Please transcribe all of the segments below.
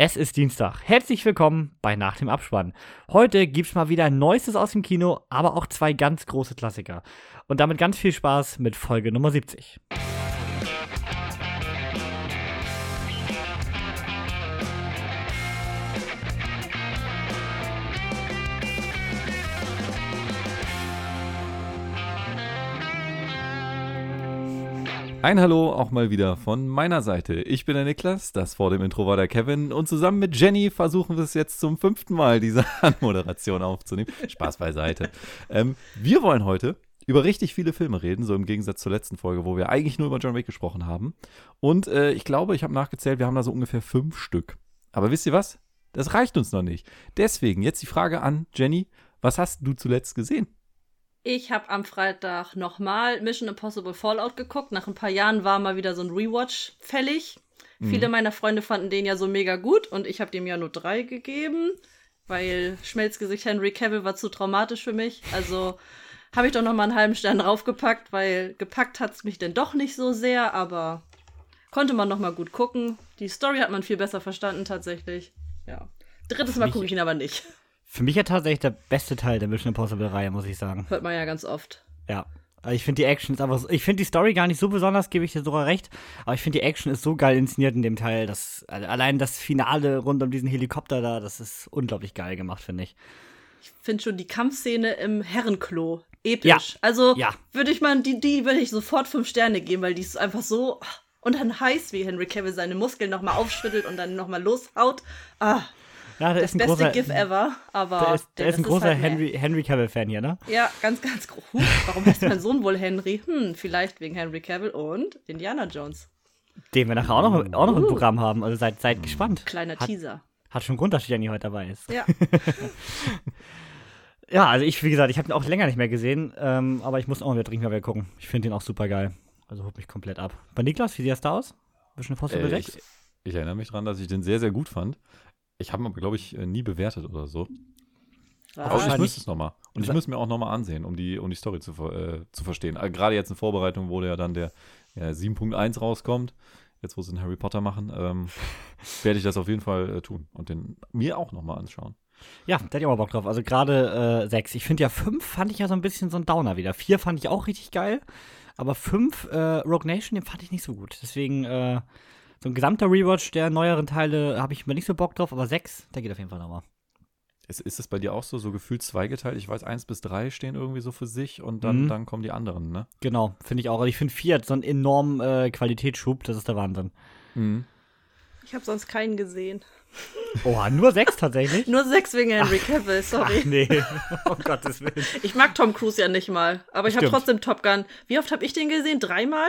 Es ist Dienstag. Herzlich willkommen bei Nach dem Abspann. Heute gibt's mal wieder Neuestes aus dem Kino, aber auch zwei ganz große Klassiker. Und damit ganz viel Spaß mit Folge Nummer 70. Ein Hallo auch mal wieder von meiner Seite. Ich bin der Niklas, das vor dem Intro war der Kevin und zusammen mit Jenny versuchen wir es jetzt zum fünften Mal, diese Anmoderation aufzunehmen. Spaß beiseite. ähm, wir wollen heute über richtig viele Filme reden, so im Gegensatz zur letzten Folge, wo wir eigentlich nur über John Wick gesprochen haben. Und äh, ich glaube, ich habe nachgezählt, wir haben da so ungefähr fünf Stück. Aber wisst ihr was? Das reicht uns noch nicht. Deswegen jetzt die Frage an Jenny, was hast du zuletzt gesehen? Ich habe am Freitag nochmal Mission Impossible Fallout geguckt. Nach ein paar Jahren war mal wieder so ein Rewatch fällig. Mhm. Viele meiner Freunde fanden den ja so mega gut und ich habe dem ja nur drei gegeben, weil Schmelzgesicht Henry Cavill war zu traumatisch für mich. Also habe ich doch noch mal einen halben Stern draufgepackt, weil gepackt hat es mich denn doch nicht so sehr, aber konnte man noch mal gut gucken. Die Story hat man viel besser verstanden tatsächlich. Ja. Drittes Mal gucke ich ihn aber nicht. Für mich ja tatsächlich der beste Teil der Mission Impossible-Reihe, muss ich sagen. Hört man ja ganz oft. Ja. Ich finde die Action ist einfach so, ich finde die Story gar nicht so besonders, gebe ich dir sogar recht, aber ich finde die Action ist so geil inszeniert in dem Teil, dass allein das Finale rund um diesen Helikopter da, das ist unglaublich geil gemacht, finde ich. Ich finde schon die Kampfszene im Herrenklo episch. Ja. Also ja. würde ich mal, die, die würde ich sofort fünf Sterne geben, weil die ist einfach so und dann heiß, wie Henry Cavill seine Muskeln nochmal aufschüttelt und dann nochmal loshaut. Ah, ja, das ist ein beste großer, GIF ever, aber. Der ist, der ist ein großer halt Henry, Henry Cavill-Fan hier, ne? Ja, ganz, ganz groß. Warum heißt mein Sohn wohl Henry? Hm, vielleicht wegen Henry Cavill und Indiana Jones. Den wir nachher auch noch, auch noch im uh. Programm haben, also seid, seid gespannt. Kleiner hat, Teaser. Hat schon Grund, dass Jenny heute dabei ist. Ja. ja, also ich, wie gesagt, ich habe ihn auch länger nicht mehr gesehen, ähm, aber ich muss auch mal wieder dringend mal wieder gucken. Ich finde den auch super geil. Also holt mich komplett ab. Bei Niklas, wie sieht das da aus? Bisschen Possible äh, ich, ich erinnere mich daran, dass ich den sehr, sehr gut fand. Ich habe ihn aber, glaube ich, äh, nie bewertet oder so. Aber ich müsste es nochmal. Und ich muss mir auch nochmal ansehen, um die, um die Story zu, äh, zu verstehen. Also Gerade jetzt in Vorbereitung, wo ja dann der ja, 7.1 rauskommt, jetzt wo sie einen Harry Potter machen, ähm, werde ich das auf jeden Fall äh, tun und den mir auch nochmal anschauen. Ja, da hätte ich auch mal Bock drauf. Also gerade äh, 6. Ich finde ja 5 fand ich ja so ein bisschen so ein Downer wieder. 4 fand ich auch richtig geil. Aber 5, äh, Rogue Nation, den fand ich nicht so gut. Deswegen, äh, so ein gesamter Rewatch der neueren Teile habe ich mir nicht so Bock drauf, aber sechs, der geht auf jeden Fall nochmal. Ist, ist es bei dir auch so, so gefühlt zweigeteilt? Ich weiß, eins bis drei stehen irgendwie so für sich und dann, mhm. dann kommen die anderen, ne? Genau, finde ich auch. Also ich finde vier hat so einen enormen äh, Qualitätsschub, das ist der Wahnsinn. Mhm. Ich habe sonst keinen gesehen. Oh, nur sechs tatsächlich? nur sechs wegen Henry Cavill, sorry. Ach, nee, oh Gottes Willen. Ich mag Tom Cruise ja nicht mal, aber ich habe trotzdem Top Gun. Wie oft habe ich den gesehen? Dreimal?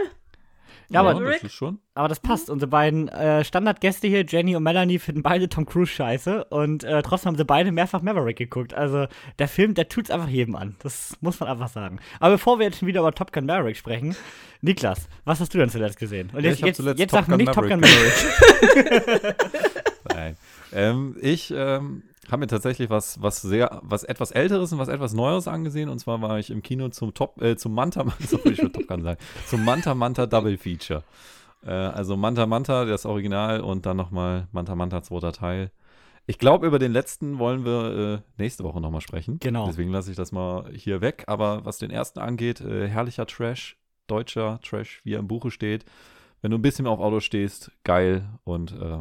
Ja, aber, das schon. aber das passt. Mhm. Unsere beiden äh, Standardgäste hier, Jenny und Melanie, finden beide Tom Cruise scheiße. Und äh, trotzdem haben sie beide mehrfach Maverick geguckt. Also der Film, der tut es einfach jedem an. Das muss man einfach sagen. Aber bevor wir jetzt schon wieder über Top Gun Maverick sprechen, Niklas, was hast du denn zuletzt gesehen? Und jetzt, ja, jetzt, jetzt sag mir nicht Top Gun Maverick. Nein. Ähm, ich ähm, habe mir tatsächlich was, was sehr, was etwas Älteres und was etwas Neueres angesehen. Und zwar war ich im Kino zum Top, äh, zum Manta, sorry, ich Top Gun sagen, zum Manta Manta Double Feature. Äh, also Manta Manta, das Original und dann nochmal Manta Manta zweiter Teil. Ich glaube, über den letzten wollen wir äh, nächste Woche nochmal sprechen. Genau. Deswegen lasse ich das mal hier weg. Aber was den ersten angeht, äh, herrlicher Trash, deutscher Trash, wie er im Buche steht. Wenn du ein bisschen auf Auto stehst, geil. Und äh,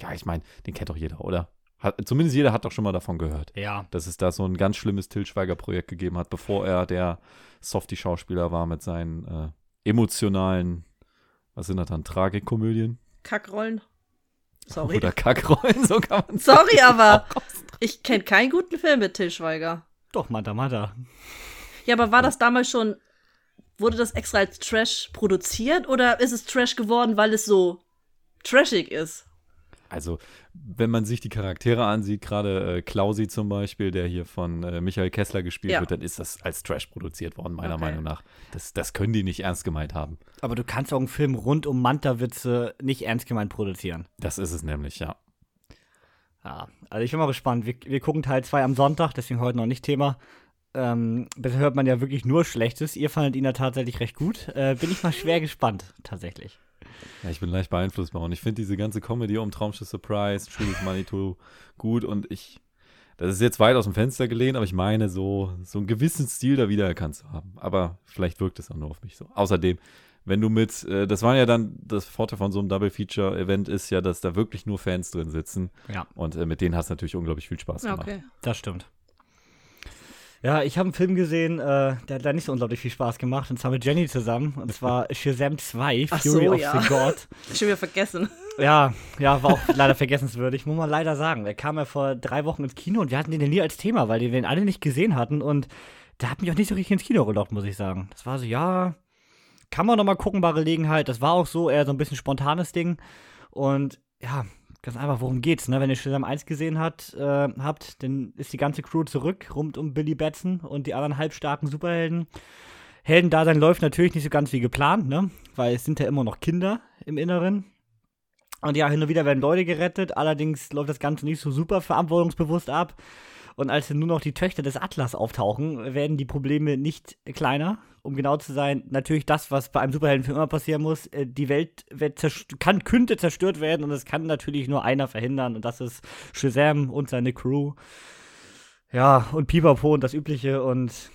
ja, ich meine, den kennt doch jeder, oder? Hat, zumindest jeder hat doch schon mal davon gehört. Ja. Dass es da so ein ganz schlimmes Till Schweiger-Projekt gegeben hat, bevor er der Softie-Schauspieler war mit seinen äh, emotionalen, was sind das dann, Tragikomödien? Kackrollen. Sorry. Oder Kackrollen, so kann man sagen. Sorry, aber ich kenne keinen guten Film mit Till Schweiger. Doch, Manta Manta. Ja, aber war das damals schon, wurde das extra als Trash produziert oder ist es Trash geworden, weil es so trashig ist? Also, wenn man sich die Charaktere ansieht, gerade äh, Klausi zum Beispiel, der hier von äh, Michael Kessler gespielt ja. wird, dann ist das als Trash produziert worden, meiner okay. Meinung nach. Das, das können die nicht ernst gemeint haben. Aber du kannst auch einen Film rund um Manta-Witze nicht ernst gemeint produzieren. Das ist es nämlich, ja. Ja, also ich bin mal gespannt. Wir, wir gucken Teil 2 am Sonntag, deswegen heute noch nicht Thema. Ähm, bisher hört man ja wirklich nur Schlechtes. Ihr fandet ihn ja tatsächlich recht gut. Äh, bin ich mal schwer gespannt, tatsächlich. Ja, ich bin leicht beeinflussbar und ich finde diese ganze Comedy um Traumschiff Surprise, Truth Manitou gut und ich, das ist jetzt weit aus dem Fenster gelehnt, aber ich meine, so, so einen gewissen Stil da wiedererkannt zu haben. Aber vielleicht wirkt es auch nur auf mich so. Außerdem, wenn du mit, äh, das war ja dann, das Vorteil von so einem Double-Feature-Event ist ja, dass da wirklich nur Fans drin sitzen. Ja. Und äh, mit denen hast du natürlich unglaublich viel Spaß gemacht. Okay. Das stimmt. Ja, ich habe einen Film gesehen, äh, der hat da nicht so unglaublich viel Spaß gemacht. Und zwar mit Jenny zusammen. Und zwar Shazam 2, Ach Fury so, of ja. the God. Schon wieder vergessen. Ja, ja, war auch leider vergessenswürdig, muss man leider sagen. Der kam ja vor drei Wochen ins Kino und wir hatten den ja nie als Thema, weil wir den alle nicht gesehen hatten. Und der hat mich auch nicht so richtig ins Kino gelockt, muss ich sagen. Das war so, ja, kann man noch mal gucken bei Gelegenheit. Das war auch so eher so ein bisschen spontanes Ding. Und ja, ganz einfach, worum geht's, ne? Wenn ihr Shazam 1 gesehen hat, äh, habt, dann ist die ganze Crew zurück, rund um Billy Batson und die anderen halbstarken Superhelden. Heldendasein läuft natürlich nicht so ganz wie geplant, ne? Weil es sind ja immer noch Kinder im Inneren. Und ja, hin und wieder werden Leute gerettet, allerdings läuft das Ganze nicht so super verantwortungsbewusst ab. Und als nur noch die Töchter des Atlas auftauchen, werden die Probleme nicht kleiner. Um genau zu sein, natürlich das, was bei einem Superheldenfilm immer passieren muss. äh, Die Welt kann, könnte zerstört werden und es kann natürlich nur einer verhindern. Und das ist Shazam und seine Crew. Ja, und Pipapo und das Übliche. Und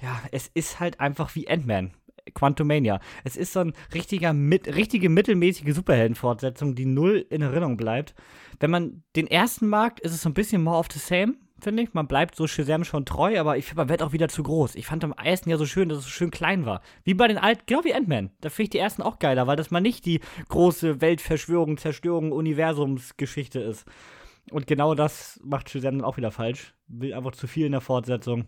ja, es ist halt einfach wie Ant-Man. Quantumania. Es ist so ein richtiger, mit, richtige mittelmäßige Superhelden-Fortsetzung, die null in Erinnerung bleibt. Wenn man den ersten mag, ist es so ein bisschen more of the same, finde ich. Man bleibt so Shazam schon treu, aber ich finde, man wird auch wieder zu groß. Ich fand am ersten ja so schön, dass es so schön klein war. Wie bei den alten, genau wie Ant-Man. Da finde ich die ersten auch geiler, weil das mal nicht die große Weltverschwörung, Zerstörung, Universumsgeschichte ist. Und genau das macht Shazam dann auch wieder falsch. Will einfach zu viel in der Fortsetzung.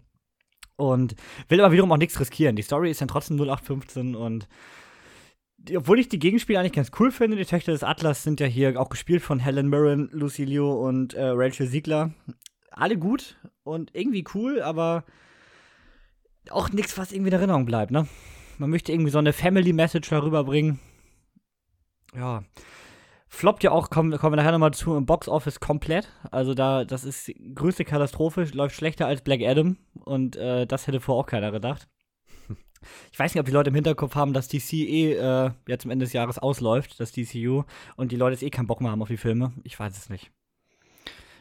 Und will aber wiederum auch nichts riskieren. Die Story ist dann trotzdem 0815 und obwohl ich die Gegenspiele eigentlich ganz cool finde, die Töchter des Atlas sind ja hier auch gespielt von Helen Mirren, Lucy Liu und äh, Rachel Siegler. Alle gut und irgendwie cool, aber auch nichts, was irgendwie in Erinnerung bleibt, ne? Man möchte irgendwie so eine Family-Message darüber bringen. Ja. Floppt ja auch, kommen, kommen wir nachher nochmal zu, im Box-Office komplett. Also da, das ist die größte Katastrophe, läuft schlechter als Black Adam und äh, das hätte vorher auch keiner gedacht. Ich weiß nicht, ob die Leute im Hinterkopf haben, dass DC eh äh, jetzt am Ende des Jahres ausläuft, das DCU, und die Leute jetzt eh keinen Bock mehr haben auf die Filme. Ich weiß es nicht.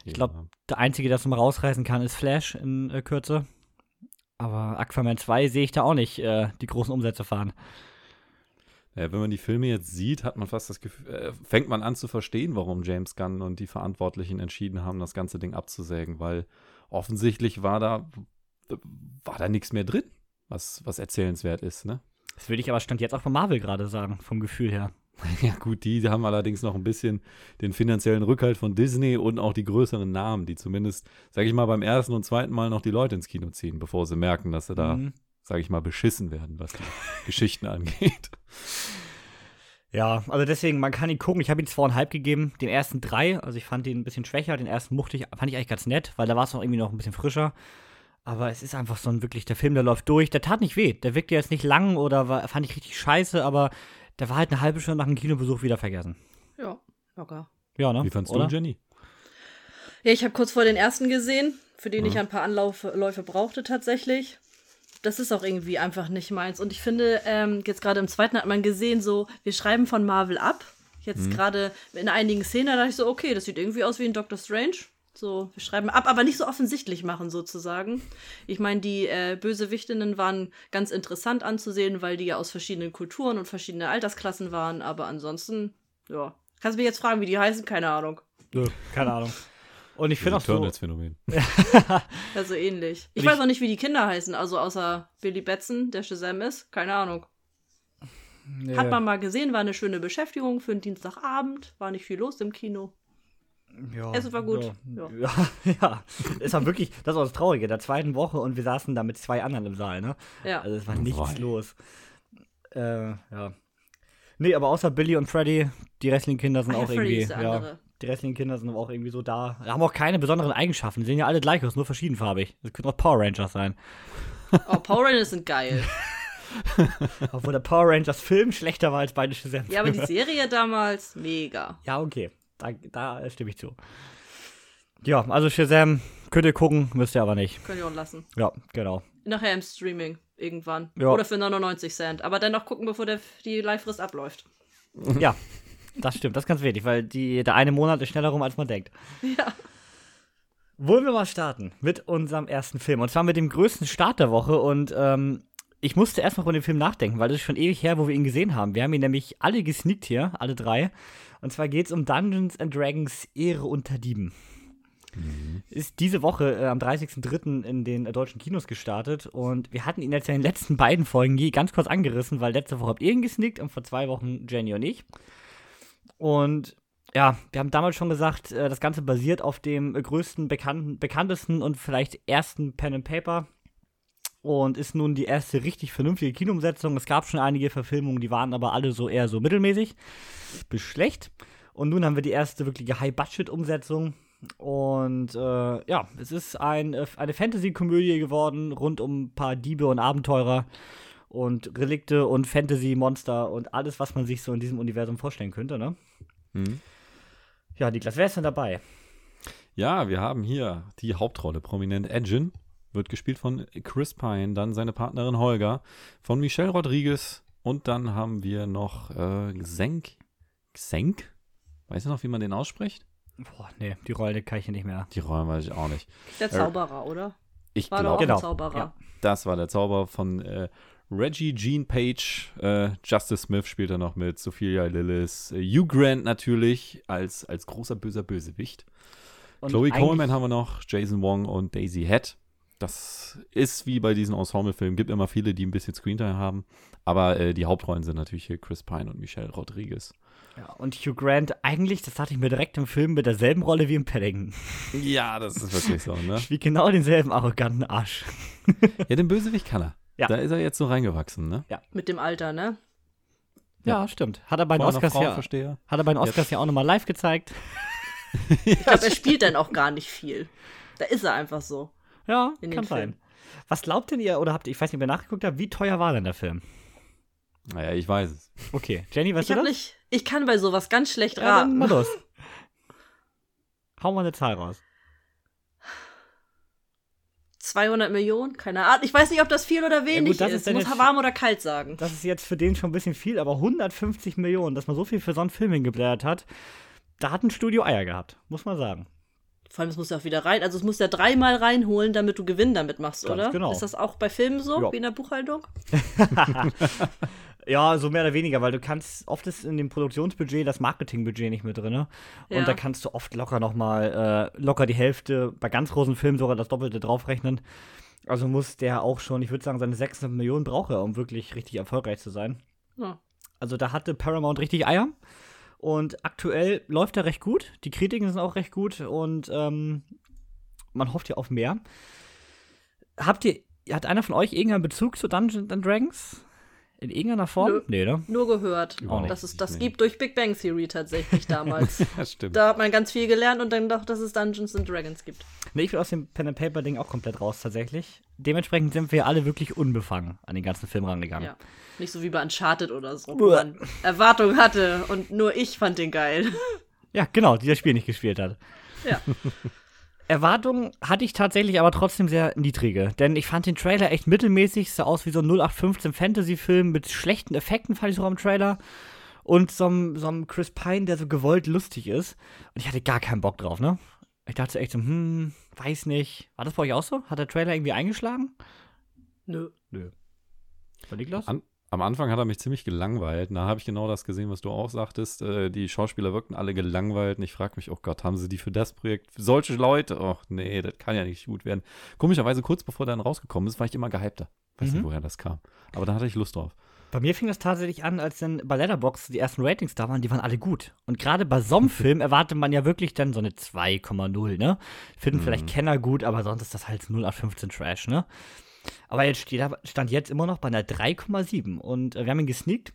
Ich glaube, ja. der Einzige, der es mal rausreißen kann, ist Flash in äh, Kürze. Aber Aquaman 2 sehe ich da auch nicht äh, die großen Umsätze fahren. Ja, wenn man die Filme jetzt sieht, hat man fast das Gefühl, äh, fängt man an zu verstehen, warum James Gunn und die Verantwortlichen entschieden haben, das ganze Ding abzusägen, weil offensichtlich war da, war da nichts mehr drin, was, was erzählenswert ist, ne? Das würde ich aber Stand jetzt auch von Marvel gerade sagen, vom Gefühl her. Ja, gut, die haben allerdings noch ein bisschen den finanziellen Rückhalt von Disney und auch die größeren Namen, die zumindest, sag ich mal, beim ersten und zweiten Mal noch die Leute ins Kino ziehen, bevor sie merken, dass sie da mhm sage ich mal, beschissen werden, was die Geschichten angeht. Ja, also deswegen, man kann ihn gucken. Ich habe ihm zweieinhalb gegeben, den ersten drei. Also ich fand ihn ein bisschen schwächer. Den ersten mochte ich, fand ich eigentlich ganz nett, weil da war es noch irgendwie noch ein bisschen frischer. Aber es ist einfach so ein wirklich, der Film, der läuft durch. Der tat nicht weh. Der wirkte jetzt nicht lang oder war, fand ich richtig scheiße, aber der war halt eine halbe Stunde nach dem Kinobesuch wieder vergessen. Ja, locker. Ja, ne? Wie fandst oder? du, Jenny? Ja, ich habe kurz vor den ersten gesehen, für den ja. ich ein paar Anläufe brauchte tatsächlich das ist auch irgendwie einfach nicht meins. Und ich finde, ähm, jetzt gerade im zweiten hat man gesehen, so, wir schreiben von Marvel ab. Jetzt mhm. gerade in einigen Szenen da dachte ich so, okay, das sieht irgendwie aus wie ein Doctor Strange. So, wir schreiben ab, aber nicht so offensichtlich machen, sozusagen. Ich meine, die äh, Bösewichtinnen waren ganz interessant anzusehen, weil die ja aus verschiedenen Kulturen und verschiedenen Altersklassen waren, aber ansonsten, ja. Kannst du mich jetzt fragen, wie die heißen? Keine Ahnung. Nö, keine Ahnung. Und ich finde auch so. Phänomen. ja, so ähnlich. Ich, ich weiß auch nicht, wie die Kinder heißen, also außer Billy Batson, der Shazam ist. Keine Ahnung. Nee. Hat man mal gesehen, war eine schöne Beschäftigung für einen Dienstagabend, war nicht viel los im Kino. Ja, es war gut. Ja, ja. ja. Es war wirklich, das war das Traurige, der zweiten Woche und wir saßen da mit zwei anderen im Saal, ne? Ja. Also es war nichts Boy. los. Äh, ja. Nee, aber außer Billy und Freddy, die Wrestling-Kinder sind Ach, auch ja, irgendwie. Ja, andere. Die restlichen Kinder sind aber auch irgendwie so da. Haben auch keine besonderen Eigenschaften. Die sehen ja alle gleich aus, nur verschiedenfarbig. Das könnten auch Power Rangers sein. Oh, Power Rangers sind geil. Obwohl der Power Rangers Film schlechter war als beide Shazam. Ja, aber die Serie damals, mega. Ja, okay. Da, da stimme ich zu. Ja, also Shazam könnt ihr gucken, müsst ihr aber nicht. Könnt ihr auch lassen. Ja, genau. Nachher im Streaming irgendwann. Ja. Oder für 99 Cent. Aber dennoch gucken, bevor der, die Live-Frist abläuft. Ja, das stimmt, das ist ganz wichtig, weil die, der eine Monat ist schneller rum, als man denkt. Ja. Wollen wir mal starten mit unserem ersten Film. Und zwar mit dem größten Start der Woche. Und ähm, ich musste erst mal über den Film nachdenken, weil das ist schon ewig her, wo wir ihn gesehen haben. Wir haben ihn nämlich alle gesneakt hier, alle drei. Und zwar geht es um Dungeons and Dragons Ehre unter Dieben. Mhm. Ist diese Woche äh, am 30.03. in den äh, deutschen Kinos gestartet und wir hatten ihn jetzt ja in den letzten beiden Folgen ganz kurz angerissen, weil letzte Woche habt ihr ihn gesneakt und vor zwei Wochen Jenny und ich. Und ja, wir haben damals schon gesagt, äh, das Ganze basiert auf dem größten, bekannten, bekanntesten und vielleicht ersten Pen and Paper und ist nun die erste richtig vernünftige Kinoumsetzung. Es gab schon einige Verfilmungen, die waren aber alle so eher so mittelmäßig bis schlecht. Und nun haben wir die erste wirkliche High-Budget-Umsetzung. Und äh, ja, es ist ein, äh, eine Fantasy-Komödie geworden, rund um ein paar Diebe und Abenteurer und Relikte und Fantasy-Monster und alles, was man sich so in diesem Universum vorstellen könnte, ne? Mhm. Ja, Niklas, wer ist denn dabei? Ja, wir haben hier die Hauptrolle, prominent Engine, wird gespielt von Chris Pine, dann seine Partnerin Holger, von Michelle Rodriguez und dann haben wir noch äh, Xenk. Xenk? Weißt du noch, wie man den ausspricht? Boah, nee, die Rolle kann ich nicht mehr. Die Rolle weiß ich auch nicht. Der Zauberer, äh, oder? Ich glaube, genau. Zauberer. Ja. Das war der Zauberer von äh, Reggie Jean Page, äh, Justice Smith spielt er noch mit, Sophia Lillis, äh, Hugh Grant natürlich als, als großer böser Bösewicht. Und Chloe Coleman haben wir noch, Jason Wong und Daisy Head. Das ist wie bei diesen Ensemble-Filmen, gibt immer viele, die ein bisschen Screentime haben. Aber äh, die Hauptrollen sind natürlich hier Chris Pine und Michelle Rodriguez. Ja, und Hugh Grant, eigentlich, das hatte ich mir direkt im Film mit derselben Rolle wie im Paddington. Ja, das ist wirklich so, ne? Wie genau denselben arroganten Arsch. ja, den Bösewicht kann er. Ja. Da ist er jetzt so reingewachsen, ne? Ja. Mit dem Alter, ne? Ja, ja stimmt. Hat er bei den Oscars, ja, hat er bei den Oscars ja auch nochmal live gezeigt. ich glaube, er spielt dann auch gar nicht viel. Da ist er einfach so. Ja, kann sein. Was glaubt denn ihr, oder habt ihr, ich weiß nicht, ob ihr nachgeguckt habt, wie teuer war denn der Film? Naja, ich weiß es. Okay, Jenny, weißt ich du das? Nicht, ich kann bei sowas ganz schlecht ja, raten. Dann mal los. Hau mal eine Zahl raus. 200 Millionen? Keine Ahnung. Ich weiß nicht, ob das viel oder wenig ja, gut, ist. ist. Muss warm oder kalt sagen. Das ist jetzt für den schon ein bisschen viel, aber 150 Millionen, dass man so viel für so einen Film hingeblättert hat, da hat ein Studio Eier gehabt, muss man sagen. Vor allem, es muss ja auch wieder rein. Also, es muss ja dreimal reinholen, damit du Gewinn damit machst, Ganz oder? Genau. Ist das auch bei Filmen so, ja. wie in der Buchhaltung? ja, so mehr oder weniger, weil du kannst, oft ist in dem Produktionsbudget das Marketingbudget nicht mit drin. Ne? Und ja. da kannst du oft locker nochmal, äh, locker die Hälfte, bei ganz großen Filmen sogar das Doppelte draufrechnen. Also muss der auch schon, ich würde sagen, seine 600 Millionen braucht er, um wirklich richtig erfolgreich zu sein. Ja. Also da hatte Paramount richtig Eier. Und aktuell läuft er recht gut. Die Kritiken sind auch recht gut und ähm, man hofft ja auf mehr. Habt ihr, hat einer von euch irgendeinen Bezug zu Dungeons and Dragons? In irgendeiner Form? Nö, nee, ne? Nur gehört. Auch dass es das nee. gibt durch Big Bang Theory tatsächlich damals. das stimmt. Da hat man ganz viel gelernt und dann doch, dass es Dungeons and Dragons gibt. Nee, ich will aus dem Pen and Paper Ding auch komplett raus tatsächlich. Dementsprechend sind wir alle wirklich unbefangen an den ganzen Film rangegangen. Ja. Nicht so wie bei Uncharted oder so, wo man Erwartungen hatte und nur ich fand den geil. Ja, genau, die das Spiel nicht gespielt hat. Ja. Erwartungen hatte ich tatsächlich aber trotzdem sehr niedrige, denn ich fand den Trailer echt mittelmäßig, sah aus wie so ein 0815 Fantasy-Film mit schlechten Effekten, fand ich so am Trailer. Und so einem, so einem Chris Pine, der so gewollt lustig ist. Und ich hatte gar keinen Bock drauf, ne? Ich dachte echt so, hm, weiß nicht. War das bei euch auch so? Hat der Trailer irgendwie eingeschlagen? Nö. Nö. War Niklas? An am Anfang hat er mich ziemlich gelangweilt. Da habe ich genau das gesehen, was du auch sagtest. Äh, die Schauspieler wirkten alle gelangweilt. Und ich frage mich, oh Gott, haben sie die für das Projekt? Solche Leute? Ach nee, das kann ja nicht gut werden. Komischerweise, kurz bevor der dann rausgekommen ist, war ich immer gehypter. Weiß mhm. nicht, woher das kam. Aber da hatte ich Lust drauf. Bei mir fing das tatsächlich an, als dann bei Letterboxd die ersten Ratings da waren, die waren alle gut. Und gerade bei so einem Film erwartet man ja wirklich dann so eine 2,0, ne? Finden mhm. vielleicht Kenner gut, aber sonst ist das halt 0 auf 15 Trash, ne? Aber jetzt steht stand jetzt immer noch bei einer 3,7 und äh, wir haben ihn gesneakt.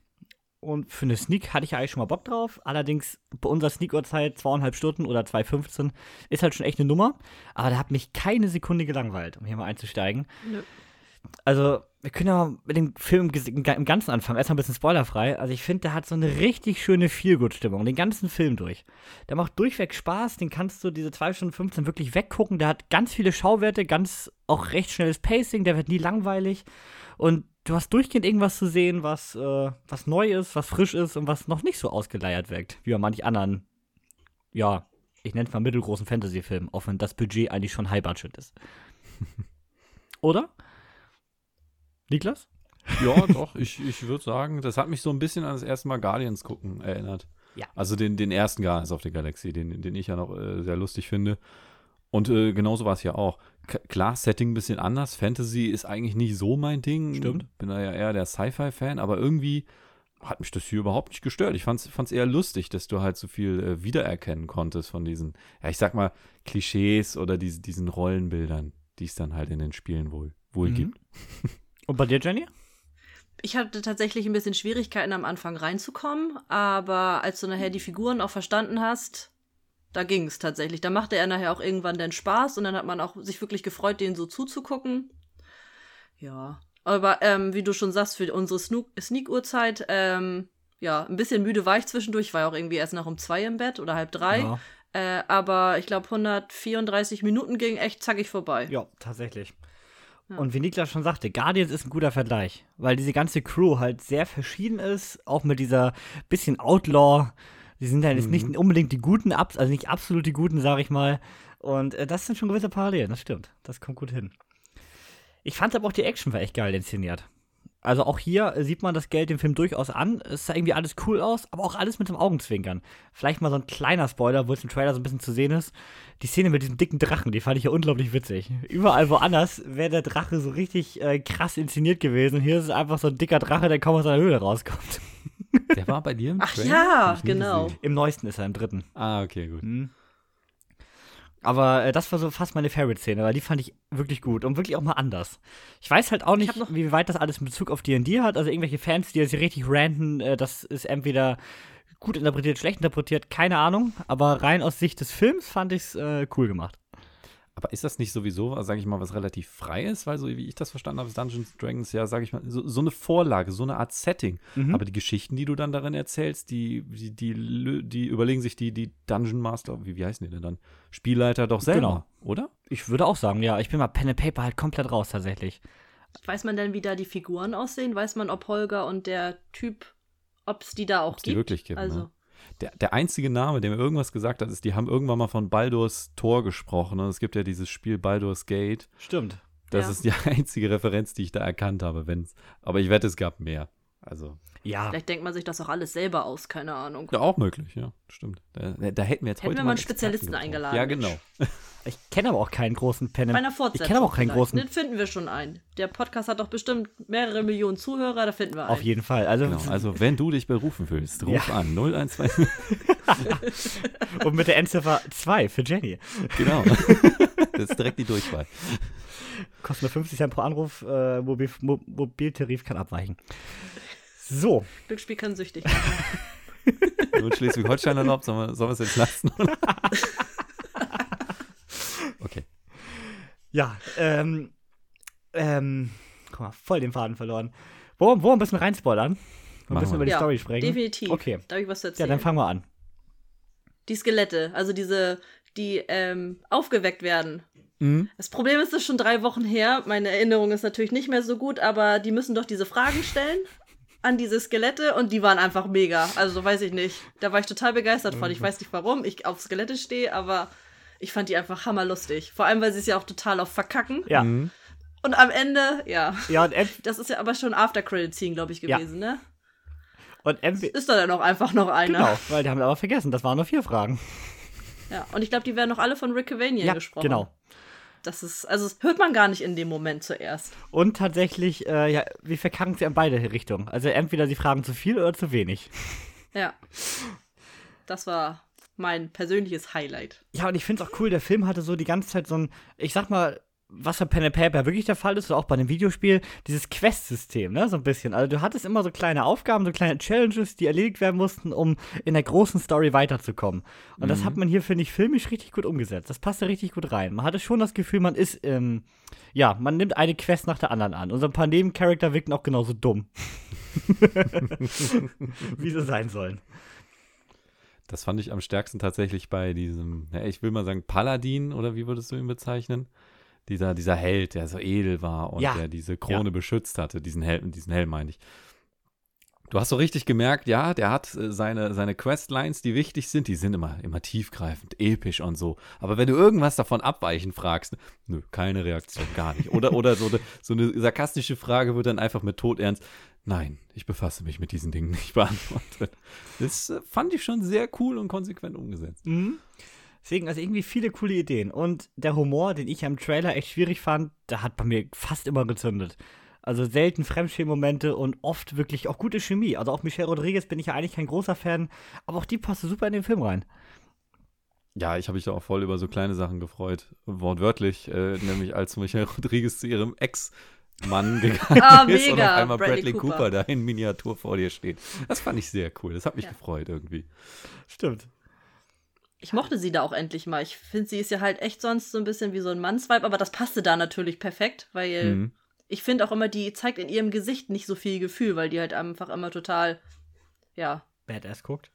Und für eine Sneak hatte ich ja eigentlich schon mal Bock drauf. Allerdings bei unserer Sneak-Uhrzeit zweieinhalb Stunden oder 2,15 ist halt schon echt eine Nummer. Aber da hat mich keine Sekunde gelangweilt, um hier mal einzusteigen. Nö. Also, wir können ja mit dem Film im Ganzen anfangen. Erstmal ein bisschen spoilerfrei. Also, ich finde, der hat so eine richtig schöne Feelgood-Stimmung, den ganzen Film durch. Der macht durchweg Spaß, den kannst du diese 2 Stunden 15 wirklich weggucken. Der hat ganz viele Schauwerte, ganz auch recht schnelles Pacing, der wird nie langweilig. Und du hast durchgehend irgendwas zu sehen, was, äh, was neu ist, was frisch ist und was noch nicht so ausgeleiert wirkt, wie bei manch anderen, ja, ich nenne es mal mittelgroßen Fantasy-Filmen, auch wenn das Budget eigentlich schon High-Budget ist. Oder? Niklas? Ja, doch, ich, ich würde sagen, das hat mich so ein bisschen an das erste Mal Guardians gucken erinnert. Ja. Also den, den ersten Guardians of the Galaxy, den, den ich ja noch äh, sehr lustig finde. Und äh, genauso war es ja auch. K klar, Setting ein bisschen anders. Fantasy ist eigentlich nicht so mein Ding. Stimmt. Bin da ja eher der Sci-Fi-Fan, aber irgendwie hat mich das hier überhaupt nicht gestört. Ich fand es eher lustig, dass du halt so viel äh, wiedererkennen konntest von diesen, ja, ich sag mal, Klischees oder diese, diesen Rollenbildern, die es dann halt in den Spielen wohl, wohl Mhm. gibt. Und bei dir, Jenny? Ich hatte tatsächlich ein bisschen Schwierigkeiten am Anfang reinzukommen, aber als du nachher die Figuren auch verstanden hast, da ging es tatsächlich. Da machte er nachher auch irgendwann den Spaß und dann hat man auch sich wirklich gefreut, denen so zuzugucken. Ja. Aber ähm, wie du schon sagst, für unsere Sneak-Uhrzeit, ähm, ja, ein bisschen müde war ich zwischendurch. Ich war auch irgendwie erst nach um zwei im Bett oder halb drei. Ja, Äh, aber ich glaube, 134 Minuten ging echt zackig vorbei. ja tatsächlich. Ja. Und wie Niklas schon sagte, Guardians ist ein guter Vergleich, weil diese ganze Crew halt sehr verschieden ist, auch mit dieser bisschen Outlaw. Die sind ja jetzt Mhm. nicht unbedingt die guten, also nicht absolut die guten, sag ich mal. Und äh, das sind schon gewisse Parallelen, das stimmt. Das kommt gut hin. Ich fand aber auch die Action war echt geil inszeniert. Also auch hier sieht man das Geld dem Film durchaus an. Es sah irgendwie alles cool aus, aber auch alles mit dem Augenzwinkern. Vielleicht mal so ein kleiner Spoiler, wo es im Trailer so ein bisschen zu sehen ist. Die Szene mit diesem dicken Drachen, die fand ich ja unglaublich witzig. Überall woanders wäre der Drache so richtig äh, krass inszeniert gewesen. Hier ist es einfach so ein dicker Drache, der kaum aus seiner Höhle rauskommt. Der war bei dir im Ach Trailer? ja, genau. gesehen. Im neuesten ist er, im dritten. Ah, okay, gut. Mhm. Aber äh, das war so fast meine Favorite-Szene, weil die fand ich wirklich gut und wirklich auch mal anders. Ich weiß halt auch Ich nicht, wie weit das alles in Bezug auf D&D hat. Also irgendwelche Fans, die hier richtig ranten, äh, das ist entweder gut interpretiert, schlecht interpretiert, keine Ahnung. Aber rein aus Sicht des Films fand ich es äh, cool gemacht. Aber ist das nicht sowieso, sage ich mal, was relativ Freies? Weil so wie ich das verstanden habe, ist Dungeons Dragons ja, sage ich mal, so, so eine Vorlage, so eine Art Setting. Mhm. Aber die Geschichten, die du dann darin erzählst, die, die, die, die überlegen sich die, die Dungeon Master, wie, wie heißen die denn dann? Spielleiter doch selber, Genau. oder? Ich würde auch sagen, ja, ich bin mal Pen and Paper halt komplett raus tatsächlich. Weiß man denn, wie da die Figuren aussehen? Weiß man, ob Holger und der Typ, ob es die da auch Ob's die gibt? wirklich gibt, Also, ne? Der, der einzige Name, der mir irgendwas gesagt hat, ist, die haben irgendwann mal von Baldur's Tor gesprochen. Ne? Es gibt ja dieses Spiel Baldur's Gate. Stimmt. Das Ja. ist die einzige Referenz, die ich da erkannt habe. Wenn's, aber ich wette, es gab mehr. Also, Ja. vielleicht denkt man sich das auch alles selber aus, keine Ahnung. ja, auch möglich, ja, stimmt. Da, da hätten wir jetzt Hätten heute wir mal mal einen Spezialisten eingeladen, Ja, genau. Ich kenne aber auch keinen großen Pen Bei and einer Fortsetzung. Ich kenne aber auch keinen vielleicht. großen. Den finden wir schon ein. Der Podcast hat doch bestimmt mehrere Millionen Zuhörer, da finden wir einen. Auf jeden Fall. Also, genau. Also, wenn du dich berufen fühlst, ruf Ja. an 012. und mit der Endziffer 2 für Jenny. genau. Das ist direkt die Durchwahl. Kostet nur 50 Cent pro Anruf, äh, Mobil Mo Mobiltarif kann abweichen. So, Glücksspiel kann süchtig machen. Nur in Schleswig-Holstein erlaubt, sollen wir, sollen wir es jetzt lassen? Oder? okay. ja, ähm, ähm, guck mal, voll den Faden verloren. Wollen wir ein bisschen reinspoilern? Wir ein Machen bisschen wir. über die ja, Story sprechen? definitiv. Okay. Da habe ich was zu Ja, erzählen. dann fangen wir an. die Skelette, also diese, die ähm, aufgeweckt werden. Mhm. Das Problem ist, das ist schon drei Wochen her. Meine Erinnerung ist natürlich nicht mehr so gut, aber die müssen doch diese Fragen stellen an diese Skelette und die waren einfach mega. Also weiß ich nicht. Da war ich total begeistert von. Ich weiß nicht, warum ich auf Skelette stehe, aber ich fand die einfach hammerlustig. Vor allem, weil sie es ja auch total auf verkacken. Ja, Mhm. Und am Ende, ja. ja und, Das ist ja aber schon After-Credit-Scene, glaube ich, Ja. gewesen, ne? und entweder. Ist da dann auch einfach noch einer. Genau, weil die haben wir aber vergessen, das waren nur vier Fragen. Ja. Und ich glaube, die werden noch alle von Rick Cavanian Ja, gesprochen. genau. Das ist, also das hört man gar nicht in dem Moment zuerst. Und tatsächlich, äh, ja, wir verkacken sie in beide Richtungen. Also entweder sie fragen zu viel oder zu wenig. Ja. Das war mein persönliches Highlight. Ja, und ich finde es auch cool, der Film hatte so die ganze Zeit so ein, ich sag mal, was bei Pen and Paper wirklich der Fall ist, oder auch bei einem Videospiel, dieses Quest-System, ne, so ein bisschen. Also du hattest immer so kleine Aufgaben, so kleine Challenges, die erledigt werden mussten, um in der großen Story weiterzukommen. Und das hat man hier, finde ich, filmisch richtig gut umgesetzt. Das passte richtig gut rein. Man hatte schon das Gefühl, man ist, ähm, ja, man nimmt eine Quest nach der anderen an. Und so ein paar Nebencharakter wirken auch genauso dumm. Wie sie sein sollen. Das fand ich am stärksten tatsächlich bei diesem, ja, ich will mal sagen, Paladin oder wie würdest du ihn bezeichnen? Dieser, dieser Held, der so edel war und Ja. der diese Krone Ja. beschützt hatte, diesen Helm, diesen Helm meine ich. Du hast so richtig gemerkt, ja, der hat äh, seine, seine Questlines, die wichtig sind, die sind immer, immer tiefgreifend, episch und so. Aber wenn du irgendwas davon abweichen fragst, nö, keine Reaktion, gar nicht. Oder, oder so, eine, so eine sarkastische Frage wird dann einfach mit Todernst, nein, ich befasse mich mit diesen Dingen nicht beantwortet. Das äh, fand ich schon sehr cool und konsequent umgesetzt. Mhm. Deswegen, also irgendwie viele coole Ideen. Und der Humor, den ich am Trailer echt schwierig fand, der hat bei mir fast immer gezündet. Also selten Fremdschämen-Momente und oft wirklich auch gute Chemie. Also auch Michelle Rodriguez bin ich ja eigentlich kein großer Fan, aber auch die passte super in den Film rein. Ja, ich habe mich da auch voll über so kleine Sachen gefreut. Wortwörtlich, äh, nämlich als Michael Rodriguez zu ihrem Ex-Mann gegangen Ah, ist und auf mega, einmal Bradley Bradley, Cooper. Cooper. da in Miniatur vor dir steht. Das fand ich sehr cool. Das hat mich Ja. gefreut irgendwie. Stimmt. Ich mochte sie da auch endlich mal. Ich finde, sie ist ja halt echt sonst so ein bisschen wie so ein Mannsweib, aber das passte da natürlich perfekt, weil Mhm. ich finde auch immer, die zeigt in ihrem Gesicht nicht so viel Gefühl, weil die halt einfach immer total, ja, Badass guckt.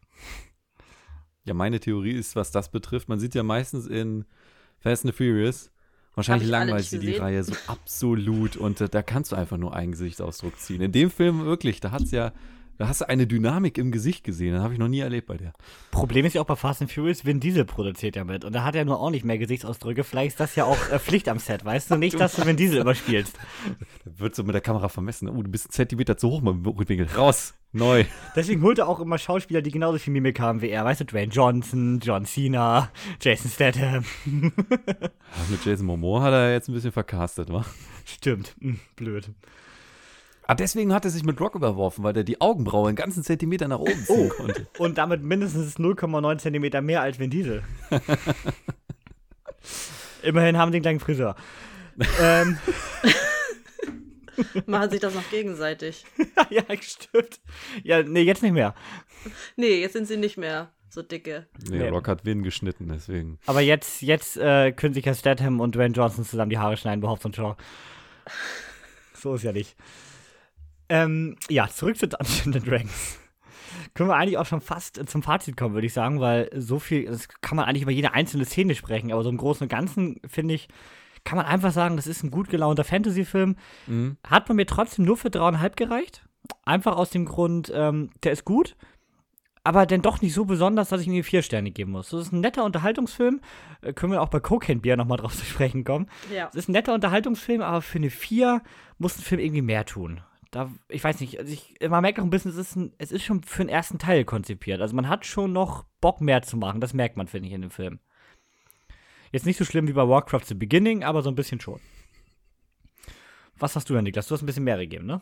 Ja, meine Theorie ist, was das betrifft, man sieht ja meistens in Fast and the Furious, wahrscheinlich langweilt sie die. Reihe so absolut und äh, da kannst du einfach nur einen Gesichtsausdruck ziehen. In dem Film wirklich, da hat's ja, da hast du eine Dynamik im Gesicht gesehen, das habe ich noch nie erlebt bei der. Problem ist ja auch bei Fast and Furious, Vin Diesel produziert ja mit. Und da hat er nur auch nicht mehr Gesichtsausdrücke. Vielleicht ist das ja auch äh, Pflicht am Set, weißt du? Nicht, dass du Vin Diesel überspielst. Da wird so mit der Kamera vermessen. Oh, du bist einen Zentimeter zu hoch, mein Rückwinkel. Raus. Neu. Deswegen holt er auch immer Schauspieler, die genauso viel Mimik haben wie er. Weißt du, Dwayne Johnson, John Cena, Jason Statham. Mit Jason Momoa hat er jetzt ein bisschen vercastet, wa? Stimmt. Hm, blöd. Ah, deswegen hat er sich mit Rock überworfen, weil der die Augenbraue einen ganzen Zentimeter nach oben ziehen konnte. Und damit mindestens 0,9 Zentimeter mehr als Vin Diesel. Immerhin haben die den gleichen Friseur. ähm, machen sich das noch gegenseitig. ja, stimmt. Ja, nee, jetzt nicht mehr. Nee, jetzt sind sie nicht mehr so dicke. Nee, Nee. Rock hat Win geschnitten, deswegen. Aber jetzt, jetzt äh, können sich ja Statham und Dwayne Johnson zusammen die Haare schneiden bei Hobbs und Shaw. So ist ja nicht. Ähm, ja, zurück zu Dungeons and Dragons. Können wir eigentlich auch schon fast zum Fazit kommen, würde ich sagen, weil so viel, das kann man eigentlich über jede einzelne Szene sprechen, aber so im Großen und Ganzen, finde ich, kann man einfach sagen, das ist ein gut gelaunter Fantasy-Film. Mhm. Hat bei mir trotzdem nur für dreieinhalb gereicht. Einfach aus dem Grund, ähm, der ist gut, aber dann doch nicht so besonders, dass ich ihm vier Sterne geben muss. Das ist ein netter Unterhaltungsfilm. Äh, können wir auch bei Cocaine Beer nochmal drauf zu sprechen kommen. Ja. Es ist ein netter Unterhaltungsfilm, aber für eine vier muss ein Film irgendwie mehr tun. Da, ich weiß nicht, also ich, man merkt auch ein bisschen, es ist, ein, es ist schon für den ersten Teil konzipiert. Also man hat schon noch Bock mehr zu machen. Das merkt man, finde ich, in dem Film. Jetzt nicht so schlimm wie bei Warcraft The Beginning, aber so ein bisschen schon. Was hast du denn, Niklas? Du hast ein bisschen mehr gegeben, ne?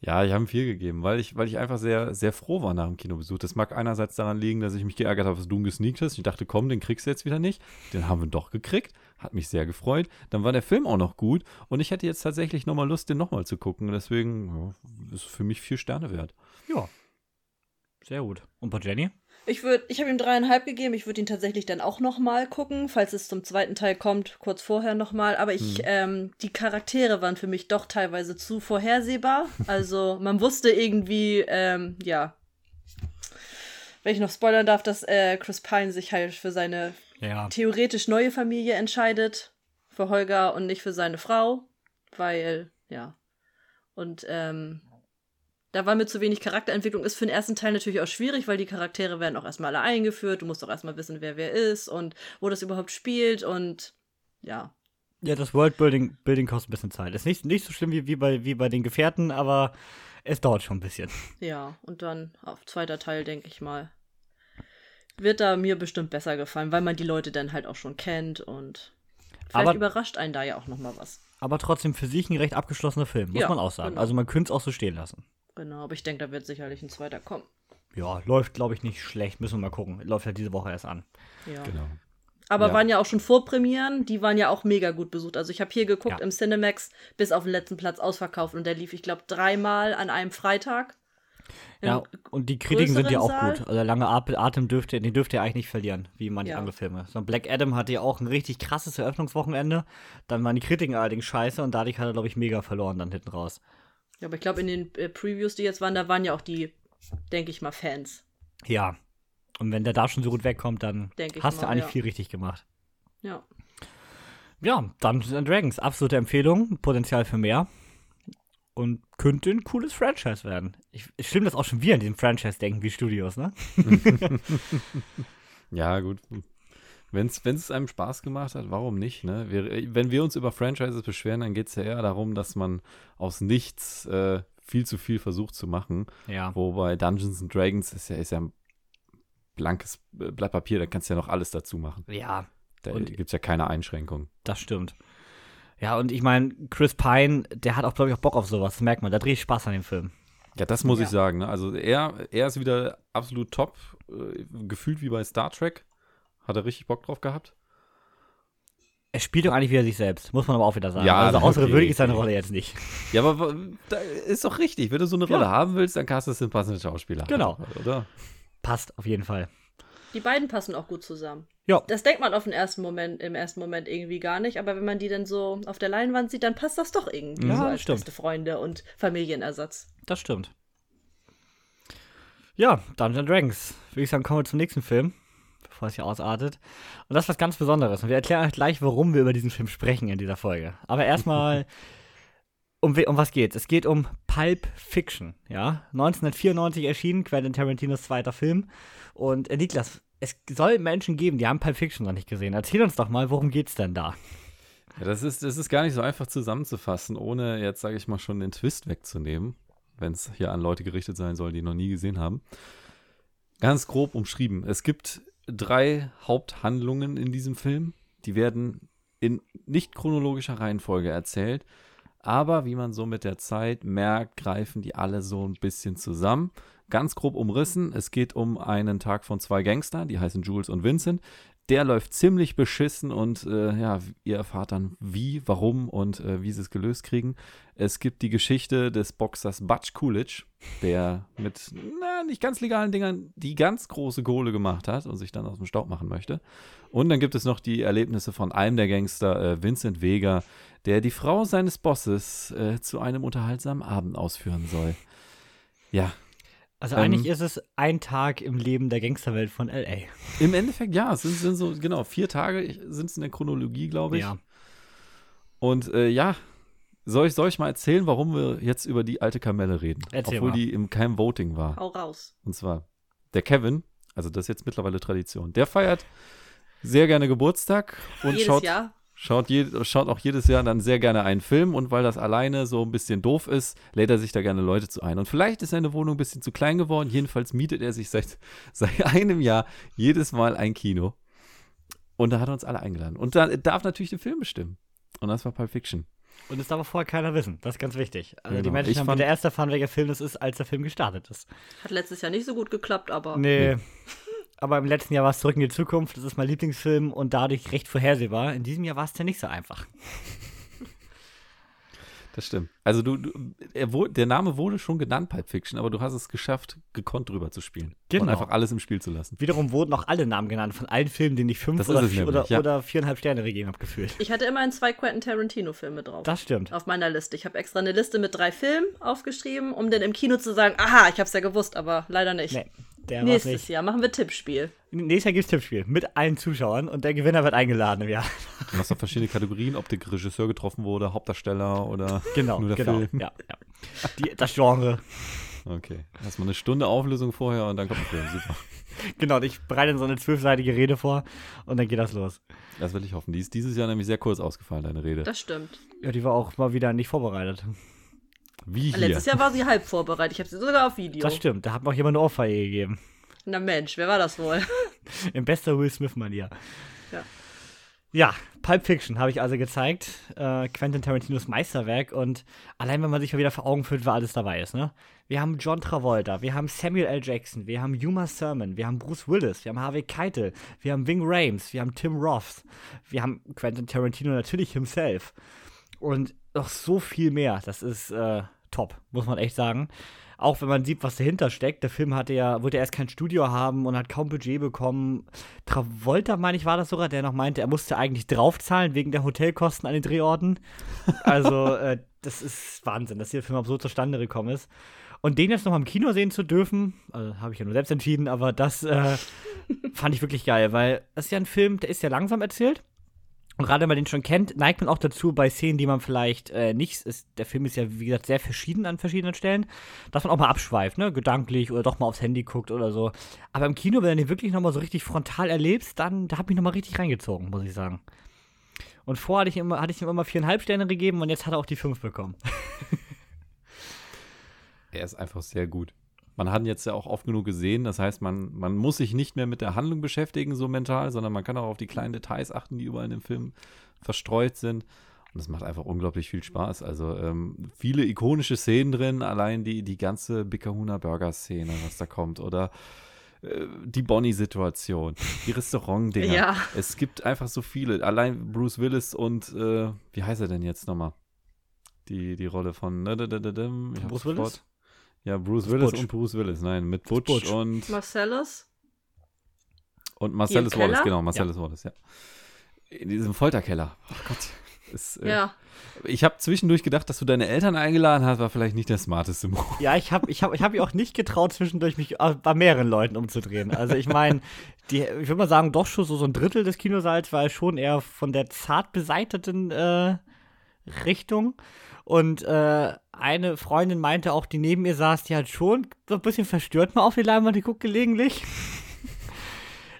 Ja, ich habe ihm viel gegeben, weil ich, weil ich einfach sehr, sehr froh war nach dem Kinobesuch. Das mag einerseits daran liegen, dass ich mich geärgert habe, dass du ihn gesneakt hast. Ich dachte, komm, den kriegst du jetzt wieder nicht. Den haben wir doch gekriegt. Hat mich sehr gefreut. Dann war der Film auch noch gut und ich hätte jetzt tatsächlich nochmal Lust, den nochmal zu gucken. Deswegen ja, ist für mich vier Sterne wert. Ja. Sehr gut. Und bei Jenny? Ich würde, ich habe ihm dreieinhalb gegeben. Ich würde ihn tatsächlich dann auch noch mal gucken, falls es zum zweiten Teil kommt, kurz vorher noch mal. Aber ich, Mhm. ähm, die Charaktere waren für mich doch teilweise zu vorhersehbar. Also man wusste irgendwie, ähm, ja, wenn ich noch spoilern darf, dass äh, Chris Pine sich halt für seine Ja. theoretisch neue Familie entscheidet, für Holger und nicht für seine Frau, weil, ja. Und ähm, da war mir zu wenig Charakterentwicklung. Ist für den ersten Teil natürlich auch schwierig, weil die Charaktere werden auch erstmal alle eingeführt. Du musst auch erstmal wissen, wer wer ist und wo das überhaupt spielt und ja. Ja, das Worldbuilding Building kostet ein bisschen Zeit. Ist nicht, nicht so schlimm wie, wie, bei, wie bei den Gefährten, aber es dauert schon ein bisschen. Ja, und dann auf zweiter Teil, denke ich mal, wird da mir bestimmt besser gefallen, weil man die Leute dann halt auch schon kennt und vielleicht Aber- überrascht einen da ja auch noch mal was. Aber trotzdem für sich ein recht abgeschlossener Film, muss Ja, man auch sagen. genau. Also man könnte es auch so stehen lassen. Genau, aber ich denke, da wird sicherlich ein zweiter kommen. Ja, läuft, glaube ich, nicht schlecht. Müssen wir mal gucken. Läuft ja diese Woche erst an. Ja. Genau. Aber Ja. waren ja auch schon Vorpremieren, die waren ja auch mega gut besucht. Also ich habe hier geguckt Ja. im Cinemax bis auf den letzten Platz ausverkauft und der lief, ich glaube, dreimal an einem Freitag. Ja, und die Kritiken sind ja auch größeren gut. Also der lange At- Atem dürfte, den dürfte er eigentlich nicht verlieren, wie manche Ja. andere Filme. So ein Black Adam hatte ja auch ein richtig krasses Eröffnungswochenende. Dann waren die Kritiken allerdings scheiße und dadurch hat er, glaube ich, mega verloren dann hinten raus. Ja, aber ich glaube, in den äh, Previews, die jetzt waren, da waren ja auch die, denke ich mal, Fans. Ja. Und wenn der da schon so gut wegkommt, dann Denk ich hast du mal, eigentlich ja. viel richtig gemacht. Ja. Ja, Dungeons Dragons, absolute Empfehlung, Potenzial für mehr. Und könnte ein cooles Franchise werden. Ich, ich stimme das auch schon wieder in diesem Franchise denken wie Studios, ne? ja, gut. Wenn es einem Spaß gemacht hat, warum nicht? Ne? Wir, wenn wir uns über Franchises beschweren, dann geht es ja eher darum, dass man aus nichts äh, viel zu viel versucht zu machen. Ja. Wobei Dungeons and Dragons ist ja, ist ja ein blankes äh, Blatt Papier, da kannst du ja noch alles dazu machen. Ja. Da gibt es ja keine Einschränkung. Das stimmt. Ja, und ich meine, Chris Pine, der hat auch, glaube ich, auch Bock auf sowas, das merkt man. Da drehe ich Spaß an dem Film. Ja, das muss ja. ich sagen. Ne? Also er, er ist wieder absolut top, äh, gefühlt wie bei Star Trek. Hat er richtig Bock drauf gehabt? Er spielt doch eigentlich wieder sich selbst, muss man aber auch wieder sagen. Ja, also außergewöhnlich okay, ist seine Rolle jetzt nicht. Ja, aber da ist doch richtig. Wenn du so eine Rolle ja. haben willst, dann kannst du es den passenden Schauspieler Genau. Haben, oder? Passt auf jeden Fall. Die beiden passen auch gut zusammen. Ja. Das denkt man auf den ersten Moment, im ersten Moment irgendwie gar nicht, aber wenn man die dann so auf der Leinwand sieht, dann passt das doch irgendwie ja, so als stimmt. beste Freunde und Familienersatz. Das stimmt. Ja, Dungeons Dragons. Würde ich sagen, kommen wir zum nächsten Film bevor es hier ausartet. Und das ist was ganz Besonderes. Und wir erklären euch gleich, warum wir über diesen Film sprechen in dieser Folge. Aber erstmal, um, um was geht's? Es geht um Pulp Fiction, ja. 1994 erschienen, Quentin Tarantinos zweiter Film. Und äh, Niklas, es soll Menschen geben, die haben Pulp Fiction noch nicht gesehen. Erzähl uns doch mal, worum geht's denn da? Ja, das ist, das ist gar nicht so einfach zusammenzufassen, ohne jetzt, sage ich mal, schon den Twist wegzunehmen, wenn es hier an Leute gerichtet sein soll, die noch nie gesehen haben. Ganz grob umschrieben. Es gibt drei Haupthandlungen in diesem Film. Die werden in nicht chronologischer Reihenfolge erzählt. Aber wie man so mit der Zeit merkt, greifen die alle so ein bisschen zusammen. Ganz grob umrissen. Es geht um einen Tag von zwei Gangstern, die heißen Jules und Vincent. Der läuft ziemlich beschissen und äh, ja, ihr erfahrt dann wie, warum und äh, wie sie es gelöst kriegen. Es gibt die Geschichte des Boxers Butch Coolidge, der mit na, nicht ganz legalen Dingern die ganz große Kohle gemacht hat und sich dann aus dem Staub machen möchte. Und dann gibt es noch die Erlebnisse von einem der Gangster, äh, Vincent Vega, der die Frau seines Bosses äh, zu einem unterhaltsamen Abend ausführen soll. Ja, also ähm, eigentlich ist es ein Tag im Leben der Gangsterwelt von LA. Im Endeffekt ja, es sind, sind so, genau, vier Tage sind es in der Chronologie, glaube ich. Ja. Und äh, ja, soll ich, soll ich mal erzählen, warum wir jetzt über die alte Kamelle reden? Erzähl obwohl mal. die im keinem Voting war. Hau raus. Und zwar der Kevin, also das ist jetzt mittlerweile Tradition, der feiert sehr gerne Geburtstag und Jedes schaut. Jahr Schaut, je, schaut auch jedes Jahr dann sehr gerne einen Film und weil das alleine so ein bisschen doof ist, lädt er sich da gerne Leute zu ein. Und vielleicht ist seine Wohnung ein bisschen zu klein geworden. Jedenfalls mietet er sich seit, seit einem Jahr jedes Mal ein Kino. Und da hat er uns alle eingeladen. Und da darf natürlich den Film bestimmen. Und das war Pulp Fiction. Und das darf auch vorher keiner wissen. Das ist ganz wichtig. Also genau. die Menschen ich haben wieder erst erfahren, welcher Film das ist, als der Film gestartet ist. Hat letztes Jahr nicht so gut geklappt, aber. Nee. nee aber im letzten Jahr war es Zurück in die Zukunft. Das ist mein Lieblingsfilm und dadurch recht vorhersehbar. In diesem Jahr war es ja nicht so einfach. Das stimmt. Also du, du wurde, der Name wurde schon genannt, Pulp Fiction, aber du hast es geschafft, gekonnt drüber zu spielen. Genau. Und einfach alles im Spiel zu lassen. Wiederum wurden auch alle Namen genannt, von allen Filmen, denen ich fünf oder, nämlich, oder, ja. oder, viereinhalb Sterne gegeben habe, gefühlt. Ich hatte immerhin zwei Quentin Tarantino-Filme drauf. Das stimmt. Auf meiner Liste. Ich habe extra eine Liste mit drei Filmen aufgeschrieben, um dann im Kino zu sagen, aha, ich habe es ja gewusst, aber leider nicht. Nee. Der Nächstes Jahr machen wir Tippspiel. Nächstes Jahr gibt es Tippspiel mit allen Zuschauern und der Gewinner wird eingeladen im Jahr. Du hast noch verschiedene Kategorien, ob der Regisseur getroffen wurde, Hauptdarsteller oder genau, nur der genau, Film. Ja, ja. Die, das Genre. Okay. Erstmal eine Stunde Auflösung vorher und dann kommt der Film. Super. Genau, ich bereite so eine zwölfseitige Rede vor und dann geht das los. Das will ich hoffen. Die ist dieses Jahr nämlich sehr kurz ausgefallen, deine Rede. Das stimmt. Ja, die war auch mal wieder nicht vorbereitet. Wie hier? Letztes Jahr war sie halb vorbereitet. Ich habe sie sogar auf Video. Das stimmt. Da hat mir auch jemand eine Ohrfeige gegeben. Na Mensch, wer war das wohl? Im bester Will Smith-Manier. Ja. Ja, Pulp Fiction habe ich also gezeigt. Äh, Quentin Tarantinos Meisterwerk. Und allein, wenn man sich mal wieder vor Augen führt, wer alles dabei ist, ne? Wir haben John Travolta, wir haben Samuel L. Jackson, wir haben Uma Thurman, wir haben Bruce Willis, wir haben Harvey Keitel, wir haben Ving Rames, wir haben Tim Roth, wir haben Quentin Tarantino natürlich himself. Und noch so viel mehr. Das ist äh, top, muss man echt sagen auch wenn man sieht, was dahinter steckt. Der Film hatte ja, wollte erst kein Studio haben und hat kaum Budget bekommen. Travolta, meine ich, war das sogar, der noch meinte, er musste eigentlich draufzahlen wegen der Hotelkosten an den Drehorten. Also, äh, das ist Wahnsinn, dass dieser Film auch so zustande gekommen ist. Und den jetzt noch mal im Kino sehen zu dürfen, also habe ich ja nur selbst entschieden, aber das äh, fand ich wirklich geil, weil das ist ja ein Film, der ist ja langsam erzählt. Und gerade wenn man den schon kennt, neigt man auch dazu, bei Szenen, die man vielleicht äh, nicht, ist, der Film ist ja, wie gesagt, sehr verschieden an verschiedenen Stellen, dass man auch mal abschweift, ne, gedanklich oder doch mal aufs Handy guckt oder so. Aber im Kino, wenn du den wirklich nochmal so richtig frontal erlebst, dann, da hat mich nochmal richtig reingezogen, muss ich sagen. Und vorher hatte ich, immer, hatte ich ihm immer viereinhalb Sterne gegeben und jetzt hat er auch die fünf bekommen. er ist einfach sehr gut. Man hat ihn jetzt ja auch oft genug gesehen, das heißt, man, man muss sich nicht mehr mit der Handlung beschäftigen, so mental, sondern man kann auch auf die kleinen Details achten, die überall in dem Film verstreut sind. Und es macht einfach unglaublich viel Spaß. Also ähm, viele ikonische Szenen drin, allein die, die ganze Bickerhuner Burger-Szene, was da kommt, oder äh, die Bonnie-Situation, die Restaurant-Dinger. Ja. Es gibt einfach so viele. Allein Bruce Willis und, äh, wie heißt er denn jetzt nochmal? Die, die Rolle von ne, Bruce Willis? Ja, Bruce Willis Butch. und Bruce Willis. Nein, mit Butch, Butch. und. Marcellus? Und Marcellus Wallace, genau, Marcellus ja. Wallace, ja. In diesem Folterkeller. Oh Gott. Ist, äh, ja. Ich habe zwischendurch gedacht, dass du deine Eltern eingeladen hast, war vielleicht nicht der smarteste Move. Ja, ich habe ich hab, ich hab mich auch nicht getraut, zwischendurch mich äh, bei mehreren Leuten umzudrehen. Also ich meine, ich würde mal sagen, doch schon so, so ein Drittel des Kinosaals war schon eher von der zart beseiteten äh, Richtung. Und äh, eine Freundin meinte auch, die neben ihr saß, die hat schon so ein bisschen verstört mal auf die Leinwand geguckt gelegentlich.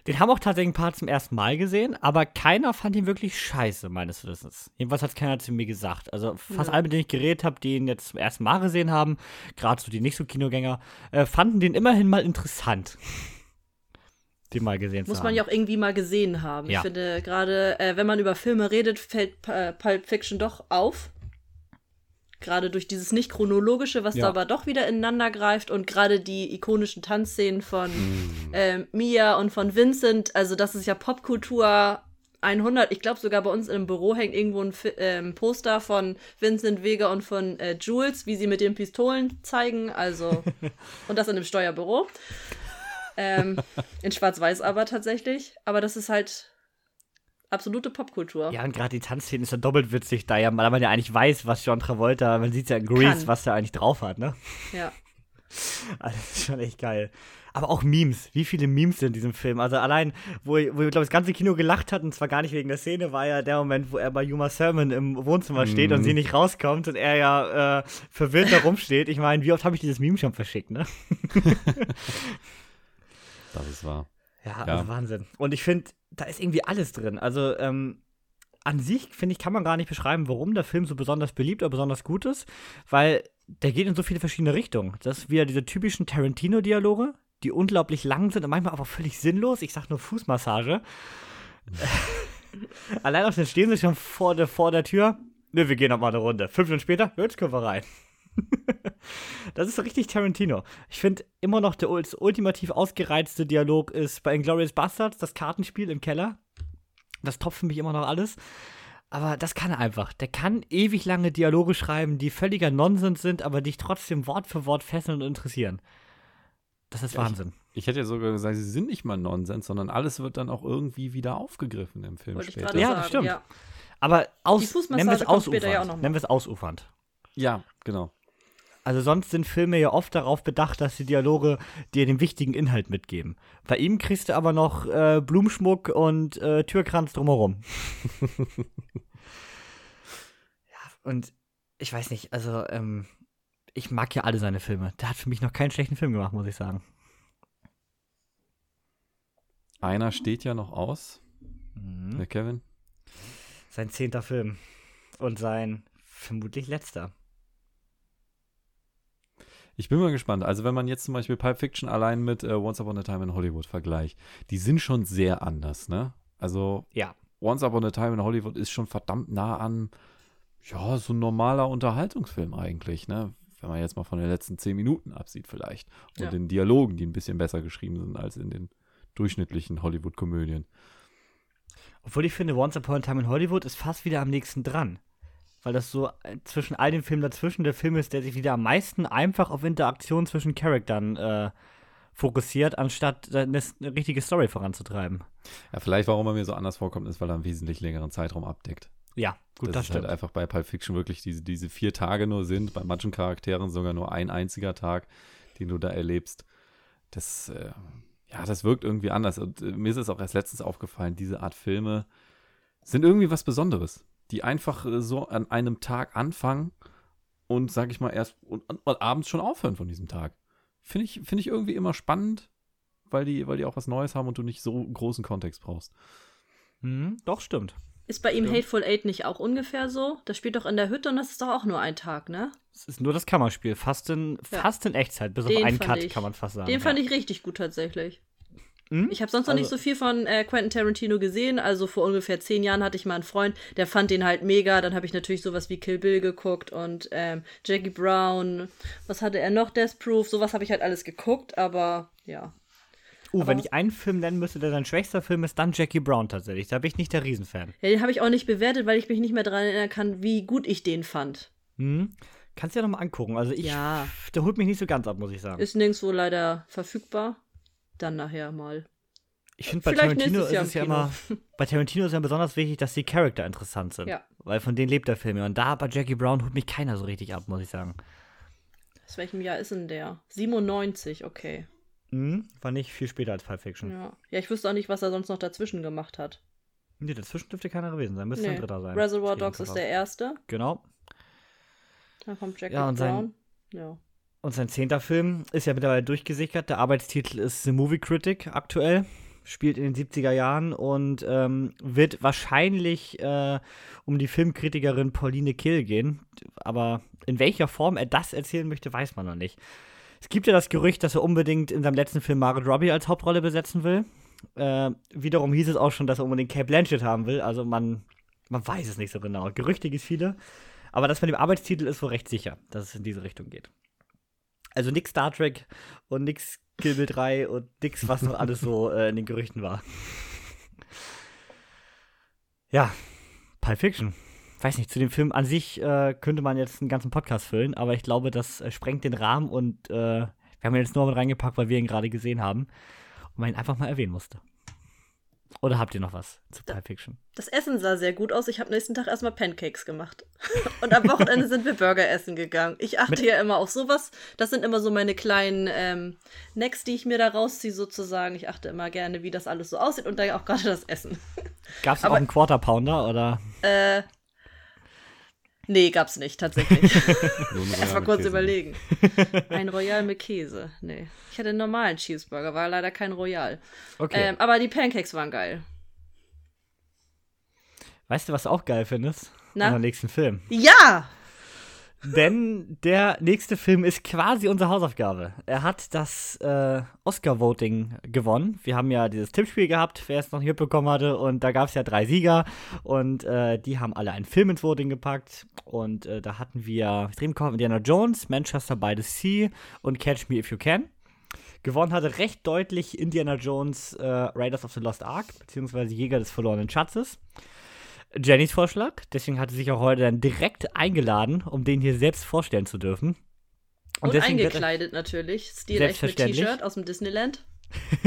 Den haben auch tatsächlich ein paar zum ersten Mal gesehen, aber keiner fand ihn wirklich scheiße, meines Wissens. Jedenfalls hat keiner zu mir gesagt. Also fast ja. alle, mit denen ich geredet habe, die ihn jetzt zum ersten Mal gesehen haben, gerade so die nicht so Kinogänger, äh, fanden den immerhin mal interessant. den mal gesehen Muss man ja auch irgendwie mal gesehen haben. Ja. Ich finde, gerade äh, wenn man über Filme redet, fällt äh, Pulp Fiction doch auf gerade durch dieses nicht chronologische, was ja. da aber doch wieder ineinander greift und gerade die ikonischen Tanzszenen von mm. äh, Mia und von Vincent, also das ist ja Popkultur 100. Ich glaube sogar bei uns im Büro hängt irgendwo ein ähm, Poster von Vincent Vega und von äh, Jules, wie sie mit den Pistolen zeigen, also und das in einem Steuerbüro. Ähm, in Schwarz-Weiß aber tatsächlich. Aber das ist halt absolute Popkultur. Ja, und gerade die Tanzszene ist ja doppelt witzig, da ja, weil man ja eigentlich weiß, was John Travolta, man sieht ja in Grease, Kann. was er eigentlich drauf hat, ne? Ja. Also, das ist schon echt geil. Aber auch Memes. Wie viele Memes sind in diesem Film? Also allein, wo, wo ich glaube, das ganze Kino gelacht hat, und zwar gar nicht wegen der Szene, war ja der Moment, wo er bei Yuma Sermon im Wohnzimmer steht mm. und mhm. sie nicht rauskommt und er ja äh, verwirrt da rumsteht. Ich meine, wie oft habe ich dieses Meme schon verschickt, ne? das ist wahr. Ja, ja. also Wahnsinn. Und ich finde, da ist irgendwie alles drin. Also, ähm, an sich, finde ich, kann man gar nicht beschreiben, warum der Film so besonders beliebt oder besonders gut ist, weil der geht in so viele verschiedene Richtungen. Das ist wieder diese typischen Tarantino-Dialoge, die unglaublich lang sind und manchmal aber völlig sinnlos. Ich sag nur Fußmassage. Allein auf den stehen sie schon vor der, vor der Tür. Ne, wir gehen noch mal eine Runde. Fünf Minuten später, jetzt können wir rein. Das ist richtig Tarantino. Ich finde immer noch der ultimativ ausgereizte Dialog ist bei Inglourious Bastards, das Kartenspiel im Keller. Das topft für mich immer noch alles. Aber das kann er einfach. Der kann ewig lange Dialoge schreiben, die völliger Nonsens sind, aber dich trotzdem Wort für Wort fesseln und interessieren. Das ist Wahnsinn. Ich, ich hätte ja sogar gesagt, sie sind nicht mal Nonsens, sondern alles wird dann auch irgendwie wieder aufgegriffen im Film Wollte später. Ja, das stimmt. Ja. Aber aus, nennen wir es ausufernd. Ja nennen wir es ausufernd. Ja, genau. Also sonst sind Filme ja oft darauf bedacht, dass die Dialoge dir den wichtigen Inhalt mitgeben. Bei ihm kriegst du aber noch äh, Blumenschmuck und äh, Türkranz drumherum. ja, und ich weiß nicht, also ähm, ich mag ja alle seine Filme. Der hat für mich noch keinen schlechten Film gemacht, muss ich sagen. Einer steht ja noch aus. Mhm. Der Kevin. Sein zehnter Film. Und sein vermutlich letzter. Ich bin mal gespannt. Also, wenn man jetzt zum Beispiel Pulp Fiction allein mit äh, Once Upon a Time in Hollywood vergleicht, die sind schon sehr anders, ne? Also, ja. Once Upon a Time in Hollywood ist schon verdammt nah an, ja, so ein normaler Unterhaltungsfilm eigentlich, ne? Wenn man jetzt mal von den letzten zehn Minuten absieht, vielleicht. Und ja. den Dialogen, die ein bisschen besser geschrieben sind als in den durchschnittlichen Hollywood-Komödien. Obwohl ich finde, Once Upon a Time in Hollywood ist fast wieder am nächsten dran weil das so äh, zwischen all den Filmen dazwischen der Film ist, der sich wieder am meisten einfach auf Interaktion zwischen Charaktern äh, fokussiert, anstatt eine, eine, richtige Story voranzutreiben. Ja, vielleicht warum er mir so anders vorkommt, ist, weil er einen wesentlich längeren Zeitraum abdeckt. Ja, gut, das, das ist halt einfach bei Pulp Fiction wirklich diese, diese vier Tage nur sind, bei manchen Charakteren sogar nur ein einziger Tag, den du da erlebst. Das, äh, ja, das wirkt irgendwie anders. Und äh, mir ist es auch erst letztens aufgefallen, diese Art Filme, sind irgendwie was Besonderes, die einfach äh, so an einem Tag anfangen und, sag ich mal, erst und, und abends schon aufhören von diesem Tag. Finde ich, find ich irgendwie immer spannend, weil die, weil die auch was Neues haben und du nicht so großen Kontext brauchst. Mhm, doch, stimmt. Ist bei ihm Hateful Eight nicht auch ungefähr so? Das spielt doch in der Hütte und das ist doch auch nur ein Tag, ne? Es ist nur das Kammerspiel, fast in, ja. fast in Echtzeit, bis Den auf einen Cut, ich, kann man fast sagen. Den fand ich richtig gut tatsächlich. Hm? Ich habe sonst noch also, nicht so viel von äh, Quentin Tarantino gesehen. Also vor ungefähr zehn Jahren hatte ich mal einen Freund, der fand den halt mega. Dann habe ich natürlich sowas wie Kill Bill geguckt und ähm, Jackie Brown. Was hatte er noch? Death Proof. Sowas habe ich halt alles geguckt, aber ja. Uh, wenn ich einen Film nennen müsste, der sein schwächster Film ist, dann Jackie Brown tatsächlich. Da bin ich nicht der Riesenfan. Ja, den habe ich auch nicht bewertet, weil ich mich nicht mehr daran erinnern kann, wie gut ich den fand. Hm. Kannst du ja nochmal angucken. Also ich, ja. der holt mich nicht so ganz ab, muss ich sagen. Ist nirgendwo leider verfügbar. Dann nachher mal. Ich finde, bei Tarantino ist es ja immer, bei Tarantino ist ja besonders wichtig, dass die Charakter interessant sind. Ja. Weil von denen lebt der Film ja. Und da bei Jackie Brown holt mich keiner so richtig ab, muss ich sagen. Aus welchem Jahr ist denn der? 97, okay. Mhm, war nicht viel später als Pulp Fiction. Ja. ja, ich wüsste auch nicht, was er sonst noch dazwischen gemacht hat. Nee, dazwischen dürfte keiner gewesen sein. Müsste nee. ein dritter sein. Reservoir Dogs ist der erste. Genau. Dann kommt Jackie ja, Brown. Sein, ja. Und sein zehnter Film ist ja mittlerweile durchgesickert. Der Arbeitstitel ist The Movie Critic aktuell. Spielt in den 70er Jahren und ähm, wird wahrscheinlich äh, um die Filmkritikerin Pauline Kill gehen. Aber in welcher Form er das erzählen möchte, weiß man noch nicht. Es gibt ja das Gerücht, dass er unbedingt in seinem letzten Film Margaret Robbie als Hauptrolle besetzen will. Äh, wiederum hieß es auch schon, dass er unbedingt Kate Blanchett haben will. Also man, man weiß es nicht so genau. Gerüchte gibt es viele. Aber das mit dem Arbeitstitel ist wohl recht sicher, dass es in diese Richtung geht. Also nix Star Trek und nix Kill Bill 3 und nix, was noch alles so äh, in den Gerüchten war. ja, Pulp Fiction weiß nicht, zu dem Film an sich äh, könnte man jetzt einen ganzen Podcast füllen, aber ich glaube, das äh, sprengt den Rahmen und äh, wir haben ihn jetzt nur mit reingepackt, weil wir ihn gerade gesehen haben und man ihn einfach mal erwähnen musste. Oder habt ihr noch was zu Pulp Fiction? Das Essen sah sehr gut aus. Ich habe nächsten Tag erstmal Pancakes gemacht. Und am Wochenende sind wir Burger essen gegangen. Ich achte Mit ja immer auf sowas. Das sind immer so meine kleinen ähm, Necks, die ich mir da rausziehe, sozusagen. Ich achte immer gerne, wie das alles so aussieht und dann auch gerade das Essen. Gab es auch einen Quarter Pounder oder? Äh, Nee, gab's nicht, tatsächlich. Erstmal kurz Käse. überlegen. Ein Royal mit Käse. Nee. Ich hatte einen normalen Cheeseburger, war leider kein Royal. Okay. Ähm, aber die Pancakes waren geil. Weißt du, was du auch geil findest? Na? Unser nächsten Film. Ja! Denn der nächste Film ist quasi unsere Hausaufgabe. Er hat das äh, Oscar-Voting gewonnen. Wir haben ja dieses Tippspiel gehabt, wer es noch nicht mitbekommen hatte. Und da gab es ja drei Sieger. Und äh, die haben alle einen Film ins Voting gepackt. Und äh, da hatten wir Dreamcom Indiana Jones, Manchester by the Sea und Catch Me If You Can. Gewonnen hatte recht deutlich Indiana Jones äh, Raiders of the Lost Ark, beziehungsweise Jäger des verlorenen Schatzes. Jennys Vorschlag. Deswegen hat sie sich auch heute dann direkt eingeladen, um den hier selbst vorstellen zu dürfen. Und, Und eingekleidet natürlich. Stil echt mit T-Shirt aus dem Disneyland.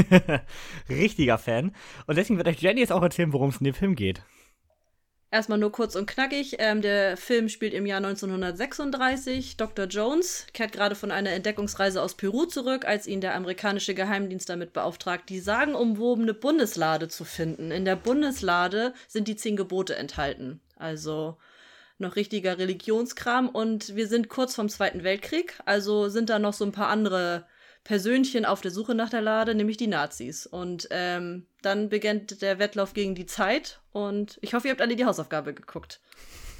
Richtiger Fan. Und deswegen wird euch Jenny jetzt auch erzählen, worum es in dem Film geht. Erstmal nur kurz und knackig. Ähm, der Film spielt im Jahr 1936. Dr. Jones kehrt gerade von einer Entdeckungsreise aus Peru zurück, als ihn der amerikanische Geheimdienst damit beauftragt, die sagenumwobene Bundeslade zu finden. In der Bundeslade sind die zehn Gebote enthalten. Also noch richtiger Religionskram. Und wir sind kurz vom Zweiten Weltkrieg. Also sind da noch so ein paar andere Persönchen auf der Suche nach der Lade, nämlich die Nazis. Und ähm, dann beginnt der Wettlauf gegen die Zeit und ich hoffe, ihr habt alle die Hausaufgabe geguckt.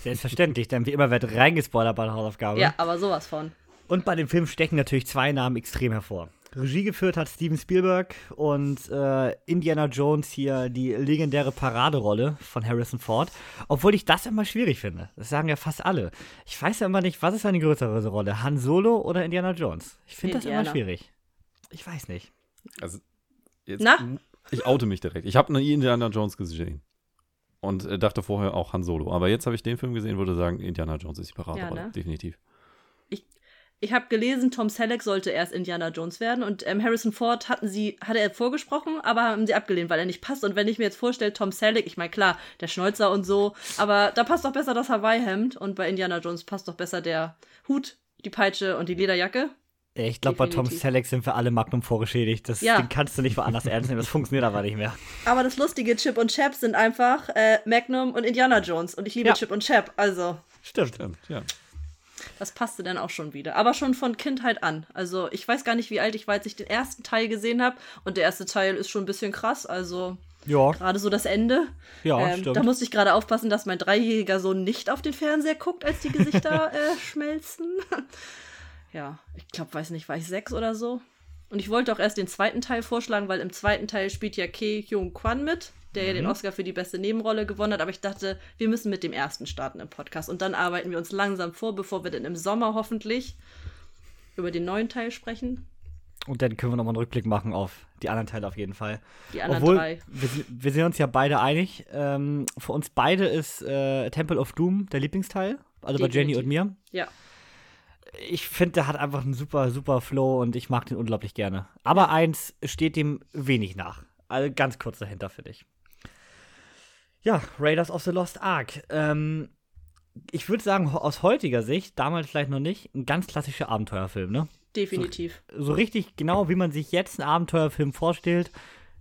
Selbstverständlich, denn wie immer wird reingespoilert bei der Hausaufgabe. Ja, aber sowas von. Und bei dem Film stecken natürlich zwei Namen extrem hervor. Regie geführt hat Steven Spielberg und äh, Indiana Jones hier die legendäre Paraderolle von Harrison Ford. Obwohl ich das immer schwierig finde. Das sagen ja fast alle. Ich weiß ja immer nicht, was ist eine größere Rolle? Han Solo oder Indiana Jones? Ich finde das immer schwierig. Ich weiß nicht. Also, jetzt, Na? Ich oute mich direkt. Ich habe noch nie Indiana Jones gesehen. Und äh, dachte vorher auch Han Solo. Aber jetzt habe ich den Film gesehen, würde sagen, Indiana Jones ist die Paraderolle. Ja, ne? Definitiv. Ich, ich habe gelesen, Tom Selleck sollte erst Indiana Jones werden und ähm, Harrison Ford hatten sie, hatte er vorgesprochen, aber haben sie abgelehnt, weil er nicht passt. Und wenn ich mir jetzt vorstelle, Tom Selleck, ich meine, klar, der Schnäuzer und so, aber da passt doch besser das Hawaii-Hemd und bei Indiana Jones passt doch besser der Hut, die Peitsche und die Lederjacke. Ich glaube, bei Tom Selleck sind wir alle Magnum vorgeschädigt. Das ja. den kannst du nicht woanders ernst nehmen. Das funktioniert aber nicht mehr. Aber das lustige Chip und Chap sind einfach äh, Magnum und Indiana Jones. Und ich liebe ja. Chip und Chap. Also. Stimmt. Stimmt, ja. Das passte dann auch schon wieder. Aber schon von Kindheit an. Also ich weiß gar nicht, wie alt ich war, als ich den ersten Teil gesehen habe. Und der erste Teil ist schon ein bisschen krass. Also ja. gerade so das Ende. Ja, ähm, stimmt. Da musste ich gerade aufpassen, dass mein dreijähriger Sohn nicht auf den Fernseher guckt, als die Gesichter äh, schmelzen. Ja, ich glaube, weiß nicht, war ich sechs oder so. Und ich wollte auch erst den zweiten Teil vorschlagen, weil im zweiten Teil spielt ja Ke Hyung Kwan mit der mhm. ja den Oscar für die beste Nebenrolle gewonnen hat. Aber ich dachte, wir müssen mit dem ersten starten im Podcast. Und dann arbeiten wir uns langsam vor, bevor wir dann im Sommer hoffentlich über den neuen Teil sprechen. Und dann können wir nochmal einen Rückblick machen auf die anderen Teile auf jeden Fall. Die anderen Obwohl, drei. Wir, wir sind uns ja beide einig. Ähm, für uns beide ist äh, Temple of Doom der Lieblingsteil. Also Definitiv. bei Jenny und mir. Ja. Ich finde, der hat einfach einen super, super Flow und ich mag den unglaublich gerne. Aber eins steht dem wenig nach. Also ganz kurz dahinter für dich. Ja, Raiders of the Lost Ark. Ähm, ich würde sagen, aus heutiger Sicht, damals vielleicht noch nicht, ein ganz klassischer Abenteuerfilm, ne? Definitiv. So, so, richtig genau, wie man sich jetzt einen Abenteuerfilm vorstellt,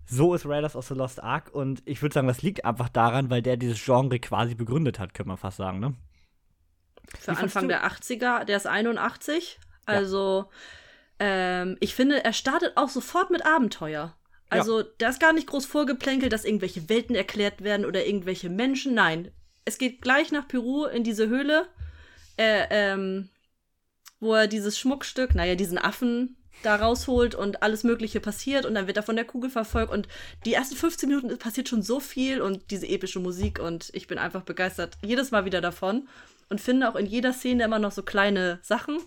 so ist Raiders of the Lost Ark. Und ich würde sagen, das liegt einfach daran, weil der dieses Genre quasi begründet hat, könnte man fast sagen, ne? Für Anfang der 80er, der ist 81. Also, ja. ähm, ich finde, er startet auch sofort mit Abenteuer. Also, ja. da ist gar nicht groß vorgeplänkelt, dass irgendwelche Welten erklärt werden oder irgendwelche Menschen. Nein. Es geht gleich nach Peru in diese Höhle, äh, ähm, wo er dieses Schmuckstück, naja, diesen Affen da rausholt und alles Mögliche passiert und dann wird er von der Kugel verfolgt und die ersten 15 Minuten passiert schon so viel und diese epische Musik und ich bin einfach begeistert jedes Mal wieder davon und finde auch in jeder Szene immer noch so kleine Sachen.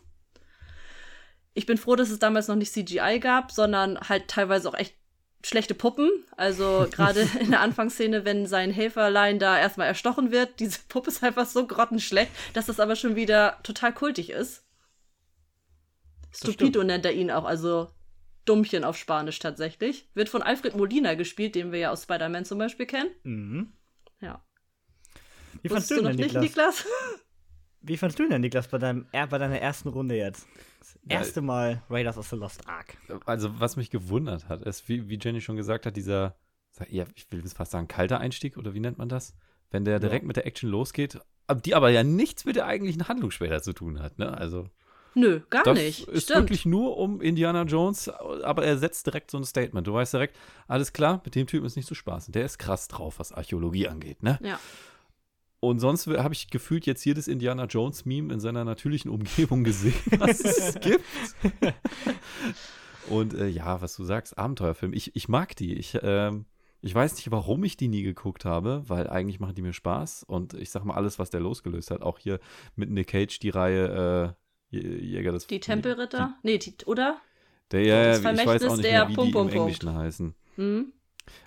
Ich bin froh, dass es damals noch nicht CGI gab, sondern halt teilweise auch echt schlechte Puppen. Also gerade in der Anfangsszene, wenn sein Helferlein da erstmal erstochen wird, diese Puppe ist einfach so grottenschlecht, dass das aber schon wieder total kultig ist. Stupido nennt er ihn auch, also Dummchen auf Spanisch tatsächlich. Wird von Alfred Molina gespielt, den wir ja aus Spider-Man zum Beispiel kennen. Mhm. Ja. Wie fandest du, du noch nicht, Niklas? Wie fandest du denn, Niklas, bei, deinem, bei deiner ersten Runde jetzt? Das erste Mal Raiders of the Lost Ark. Also, was mich gewundert hat, ist, wie, wie Jenny schon gesagt hat, dieser, ja, ich will fast sagen, kalter Einstieg oder wie nennt man das? Wenn der direkt ja. mit der Action losgeht, die aber ja nichts mit der eigentlichen Handlung später zu tun hat, ne? Also. Nö, gar das nicht. Ist Stimmt. wirklich nur um Indiana Jones, aber er setzt direkt so ein Statement. Du weißt direkt, alles klar, mit dem Typen ist nicht zu spaßen. Der ist krass drauf, was Archäologie angeht, ne? Ja. Und sonst habe ich gefühlt jetzt jedes Indiana Jones Meme in seiner natürlichen Umgebung gesehen, was es gibt. Und äh, ja, was du sagst, Abenteuerfilm. Ich, ich mag die. Ich, äh, ich weiß nicht, warum ich die nie geguckt habe, weil eigentlich machen die mir Spaß. Und ich sag mal, alles, was der losgelöst hat, auch hier mit Nick Cage die Reihe äh, Jäger des Die Tempelritter? Die, nee, die, oder? Der, ja, ich weiß auch nicht mehr, wie Pum, die Pum, im Englischen heißen. Mhm.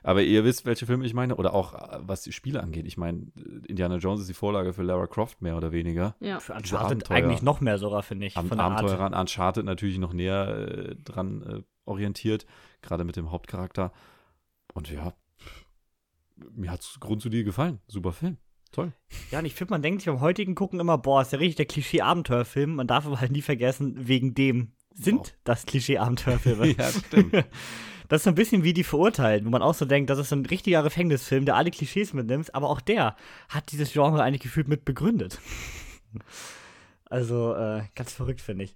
Aber ihr wisst, welche Filme ich meine, oder auch äh, was die Spiele angeht. Ich meine, Indiana Jones ist die Vorlage für Lara Croft mehr oder weniger. Ja. Für Uncharted eigentlich noch mehr sogar, finde ich. Am Abenteuer an Uncharted natürlich noch näher äh, dran äh, orientiert, gerade mit dem Hauptcharakter. Und ja, mir hat es grundsolide gefallen. Super Film. Toll. Ja, und ich finde, man denkt sich beim heutigen Gucken immer, boah, ist ja richtig der Klischee-Abenteuerfilm. Man darf aber halt nie vergessen, wegen dem sind wow. das Klischee-Abenteuerfilme. ja, stimmt. Das ist so ein bisschen wie die Verurteilten, wo man auch so denkt, das ist so ein richtiger Gefängnisfilm, der alle Klischees mitnimmt, aber auch der hat dieses Genre eigentlich gefühlt mit begründet. also, äh, ganz verrückt, finde ich.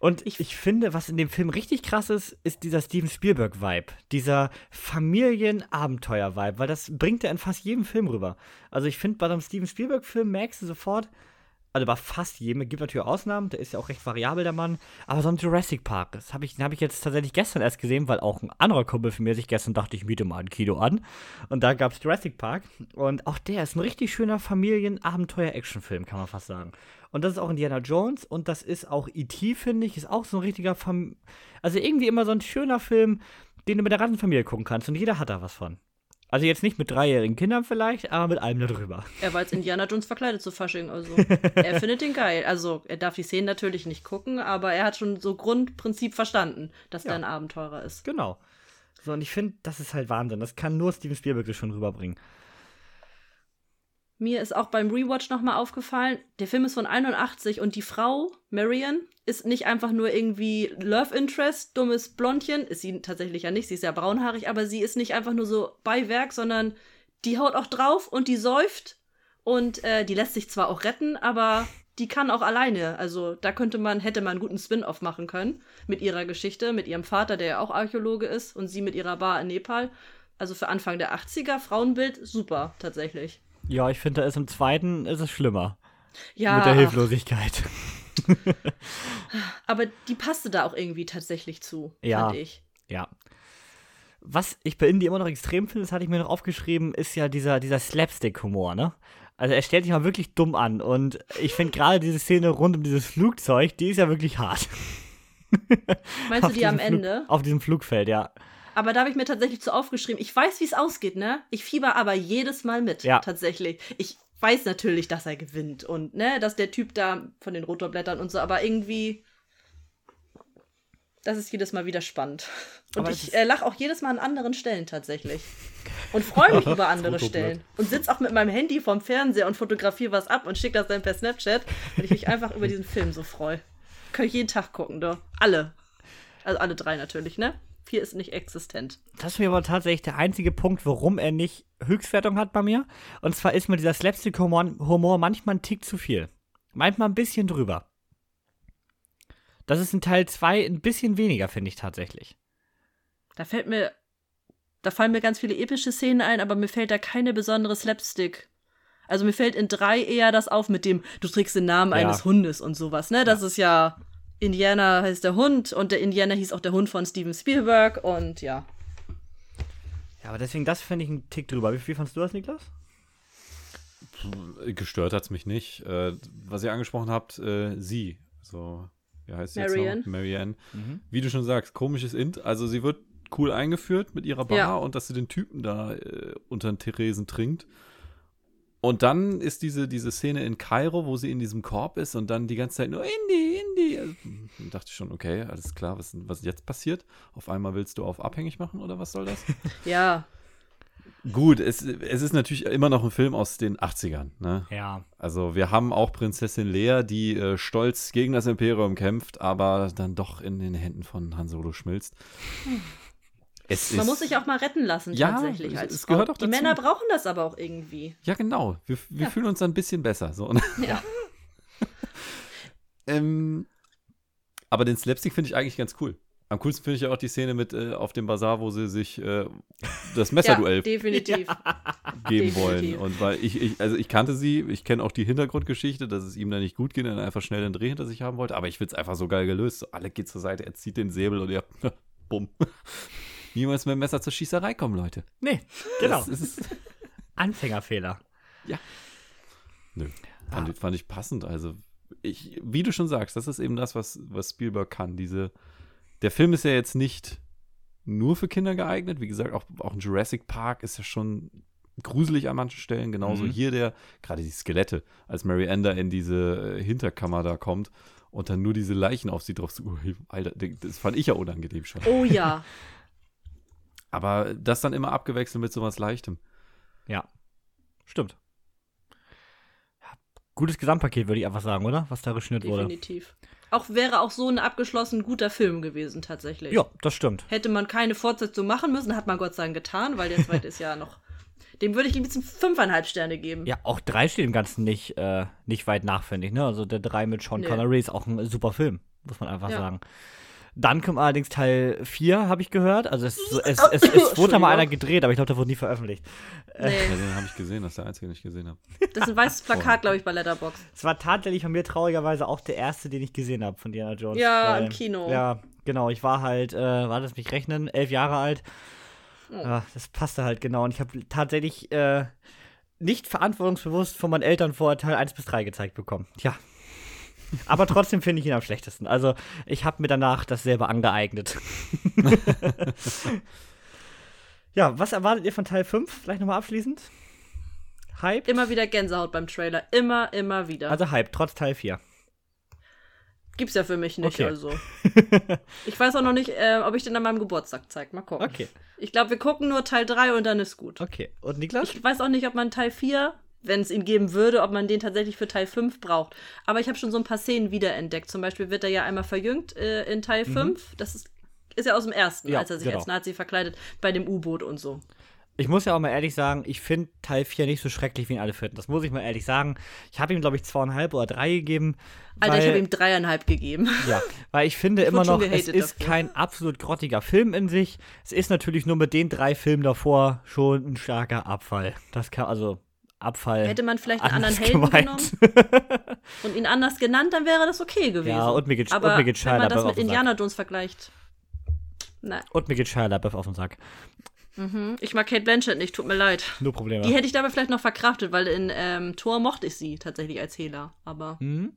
Und ich, ich finde, was in dem Film richtig krass ist, ist dieser Steven Spielberg-Vibe. Dieser Familienabenteuer-Vibe, weil das bringt er in fast jedem Film rüber. Also ich finde, bei einem Steven Spielberg-Film merkst du sofort, also bei fast jedem, gibt natürlich Ausnahmen, der ist ja auch recht variabel, der Mann, aber so ein Jurassic Park, das habe ich, hab ich jetzt tatsächlich gestern erst gesehen, weil auch ein anderer Kumpel von mir sich gestern dachte, ich miete mal ein Kino an und da gab es Jurassic Park und auch der ist ein richtig schöner Familien-Abenteuer-Action-Film, kann man fast sagen. Und das ist auch Indiana Jones und das ist auch E.T., finde ich, ist auch so ein richtiger, Fam also irgendwie immer so ein schöner Film, den du mit der ganzen Familie gucken kannst und jeder hat da was von. Also jetzt nicht mit dreijährigen Kindern vielleicht, aber mit allem darüber. Er war als Indiana Jones verkleidet zu Fasching, also er findet den geil. Also er darf die Szenen natürlich nicht gucken, aber er hat schon so Grundprinzip verstanden, dass ja. er ein Abenteurer ist. Genau. So, und ich finde, das ist halt Wahnsinn. Das kann nur Steven Spielberg schon rüberbringen. Mir ist auch beim Rewatch nochmal aufgefallen, der Film ist von 81 und die Frau, Marion, ist nicht einfach nur irgendwie Love Interest, dummes Blondchen. Ist sie tatsächlich ja nicht, sie ist ja braunhaarig, aber sie ist nicht einfach nur so Beiwerk, sondern die haut auch drauf und die säuft und äh, die lässt sich zwar auch retten, aber die kann auch alleine. Also da könnte man, hätte man einen guten Spin-off machen können mit ihrer Geschichte, mit ihrem Vater, der ja auch Archäologe ist und sie mit ihrer Bar in Nepal. Also für Anfang der 80er, Frauenbild, super, tatsächlich. Ja, ich finde, da ist im zweiten ist es schlimmer. Ja. Mit der Hilflosigkeit. Aber die passte da auch irgendwie tatsächlich zu, ja, fand ich. Ja. Was ich bei Indie immer noch extrem finde, das hatte ich mir noch aufgeschrieben, ist ja dieser, dieser Slapstick-Humor, ne? Also er stellt sich mal wirklich dumm an und ich finde gerade diese Szene rund um dieses Flugzeug, die ist ja wirklich hart. Meinst du die am Ende? auf diesem Flugfeld, ja. Aber da habe ich mir tatsächlich zu aufgeschrieben. Ich weiß, wie es ausgeht, ne? Ich fieber aber jedes Mal mit, ja. tatsächlich. Ich weiß natürlich, dass er gewinnt und, ne, dass der Typ da von den Rotorblättern und so, aber irgendwie. Das ist jedes Mal wieder spannend. Und aber ich äh, lache auch jedes Mal an anderen Stellen tatsächlich. Und freue mich über andere Stellen. Und sitze auch mit meinem Handy vorm Fernseher und fotografiere was ab und schicke das dann per Snapchat, weil ich mich einfach über diesen Film so freue. Kann ich jeden Tag gucken, doch. Alle. Also alle drei natürlich, ne? Vier ist nicht existent. Das ist mir aber tatsächlich der einzige Punkt, warum er nicht Höchstwertung hat bei mir. Und zwar ist mir dieser Slapstick-Humor manchmal ein Tick zu viel. Manchmal ein bisschen drüber. Das ist in Teil 2 ein bisschen weniger, finde ich tatsächlich. Da fällt mir. Da fallen mir ganz viele epische Szenen ein, aber mir fällt da keine besondere Slapstick. Also mir fällt in drei eher das auf mit dem, du trägst den Namen ja. eines Hundes und sowas, ne? Das ja. ist ja Indiana heißt der Hund und der Indiana hieß auch der Hund von Steven Spielberg und ja. Ja, aber deswegen, das finde ich einen Tick drüber. Wie, wie fandest du das, Niklas? Gestört hat es mich nicht. Äh, was ihr angesprochen habt, äh, sie. So, wie heißt sie Marianne. jetzt noch? Marianne. Mhm. Wie du schon sagst, komisches Int. Also sie wird cool eingeführt mit ihrer Bar ja. und dass sie den Typen da äh, unter den Theresen trinkt. Und dann ist diese, diese Szene in Kairo, wo sie in diesem Korb ist und dann die ganze Zeit nur Indie, Indie. Also, dachte ich schon, okay, alles klar, was, was jetzt passiert? Auf einmal willst du auf abhängig machen oder was soll das? ja. Gut, es, es ist natürlich immer noch ein Film aus den 80ern. Ne? Ja. Also wir haben auch Prinzessin Lea, die äh, stolz gegen das Imperium kämpft, aber dann doch in den Händen von Han Solo schmilzt. Es Man muss sich auch mal retten lassen, ja, tatsächlich. Als es Frau. gehört auch dazu. Die Männer brauchen das aber auch irgendwie. Ja, genau. Wir, wir ja. fühlen uns dann ein bisschen besser. So. Ne? Ja. ähm, aber den Slapstick finde ich eigentlich ganz cool. Am coolsten finde ich ja auch die Szene mit äh, auf dem Bazar, wo sie sich äh, das Messerduell ja, definitiv. geben definitiv. wollen. Und weil ich, ich, also ich kannte sie, ich kenne auch die Hintergrundgeschichte, dass es ihm da nicht gut ging und er einfach schnell den Dreh hinter sich haben wollte. Aber ich finde es einfach so geil gelöst. So, alle geht zur Seite, er zieht den Säbel und er, bumm niemals mit dem Messer zur Schießerei kommen, Leute. Nee, genau. Anfängerfehler. Ja. Nö, fand, ah. fand, ich passend. Also, ich, wie du schon sagst, das ist eben das, was, was Spielberg kann. Diese, der Film ist ja jetzt nicht nur für Kinder geeignet. Wie gesagt, auch, auch ein Jurassic Park ist ja schon gruselig an manchen Stellen. Genauso mhm. hier der, gerade die Skelette, als Mary Ender in diese äh, Hinterkammer da kommt und dann nur diese Leichen auf sie drauf. So, Alter, das fand ich ja unangenehm schon. Oh ja. Aber das dann immer abgewechselt mit sowas Leichtem. Ja. Stimmt. Ja, gutes Gesamtpaket, würde ich einfach sagen, oder? Was da geschnitten wurde. Definitiv. Auch wäre auch so ein abgeschlossen guter Film gewesen, tatsächlich. Ja, das stimmt. Hätte man keine Fortsetzung machen müssen, hat man Gott sei Dank getan, weil der zweite ist ja noch. Dem würde ich ein bisschen fünfeinhalb Sterne geben. Ja, auch drei steht im Ganzen nicht, äh, nicht weit nach, finde ich. Ne? Also der drei mit Sean nee. Connery ist auch ein super Film, muss man einfach ja. sagen. Dann kommt allerdings Teil 4, habe ich gehört. Also es, es, es, es wurde mal einer gedreht, aber ich glaube, der wurde nie veröffentlicht. Nee. Ja, den habe ich gesehen, das ist der einzige, den ich gesehen habe. Das ist ein weißes Plakat, glaube ich, bei Letterbox. Es war tatsächlich von mir traurigerweise auch der erste, den ich gesehen habe von Diana Jones. Ja, weil, im Kino. Ja, genau. Ich war halt, äh, war das mich rechnen, elf Jahre alt. Oh. Ja, das passte halt genau. Und ich habe tatsächlich äh, nicht verantwortungsbewusst von meinen Eltern vor Teil 1 bis 3 gezeigt bekommen. Tja. Aber trotzdem finde ich ihn am schlechtesten. Also, ich habe mir danach das selber angeeignet. ja, was erwartet ihr von Teil 5? Vielleicht nochmal abschließend. Hype? Immer wieder Gänsehaut beim Trailer. Immer, immer wieder. Also Hype, trotz Teil 4. Gibt's ja für mich nicht, okay. also. ich weiß auch noch nicht, äh, ob ich den an meinem Geburtstag zeige. Mal gucken. Okay. Ich glaube, wir gucken nur Teil 3 und dann ist gut. Okay. Und Niklas? Ich weiß auch nicht, ob man Teil 4 wenn es ihn geben würde, ob man den tatsächlich für Teil 5 braucht. Aber ich habe schon so ein paar Szenen wiederentdeckt. Zum Beispiel wird er ja einmal verjüngt äh, in Teil mhm. 5. Das ist, ist ja aus dem ersten, ja, als er sich genau. als Nazi verkleidet, bei dem U-Boot und so. Ich muss ja auch mal ehrlich sagen, ich finde Teil 4 nicht so schrecklich, wie ihn alle finden. Das muss ich mal ehrlich sagen. Ich habe ihm, glaube ich, zweieinhalb oder drei gegeben. Alter, weil, ich habe ihm dreieinhalb gegeben. Ja, weil ich finde ich immer noch, es ist dafür. kein absolut grottiger Film in sich. Es ist natürlich nur mit den drei Filmen davor schon ein starker Abfall. Das kann, also Abfall. Hätte man vielleicht einen anderen Helden gemeint. genommen und ihn anders genannt, dann wäre das okay gewesen. Ja, und mir geht, Aber und mir geht wenn man das mit Indiana Jones vergleicht. Nein. Und mir geht Shia LaBeouf auf den Sack. Mhm. Ich mag Kate Blanchett nicht, tut mir leid. Nur Probleme. Die hätte ich dabei vielleicht noch verkraftet, weil in ähm, Thor mochte ich sie tatsächlich als Hehler. Aber mhm.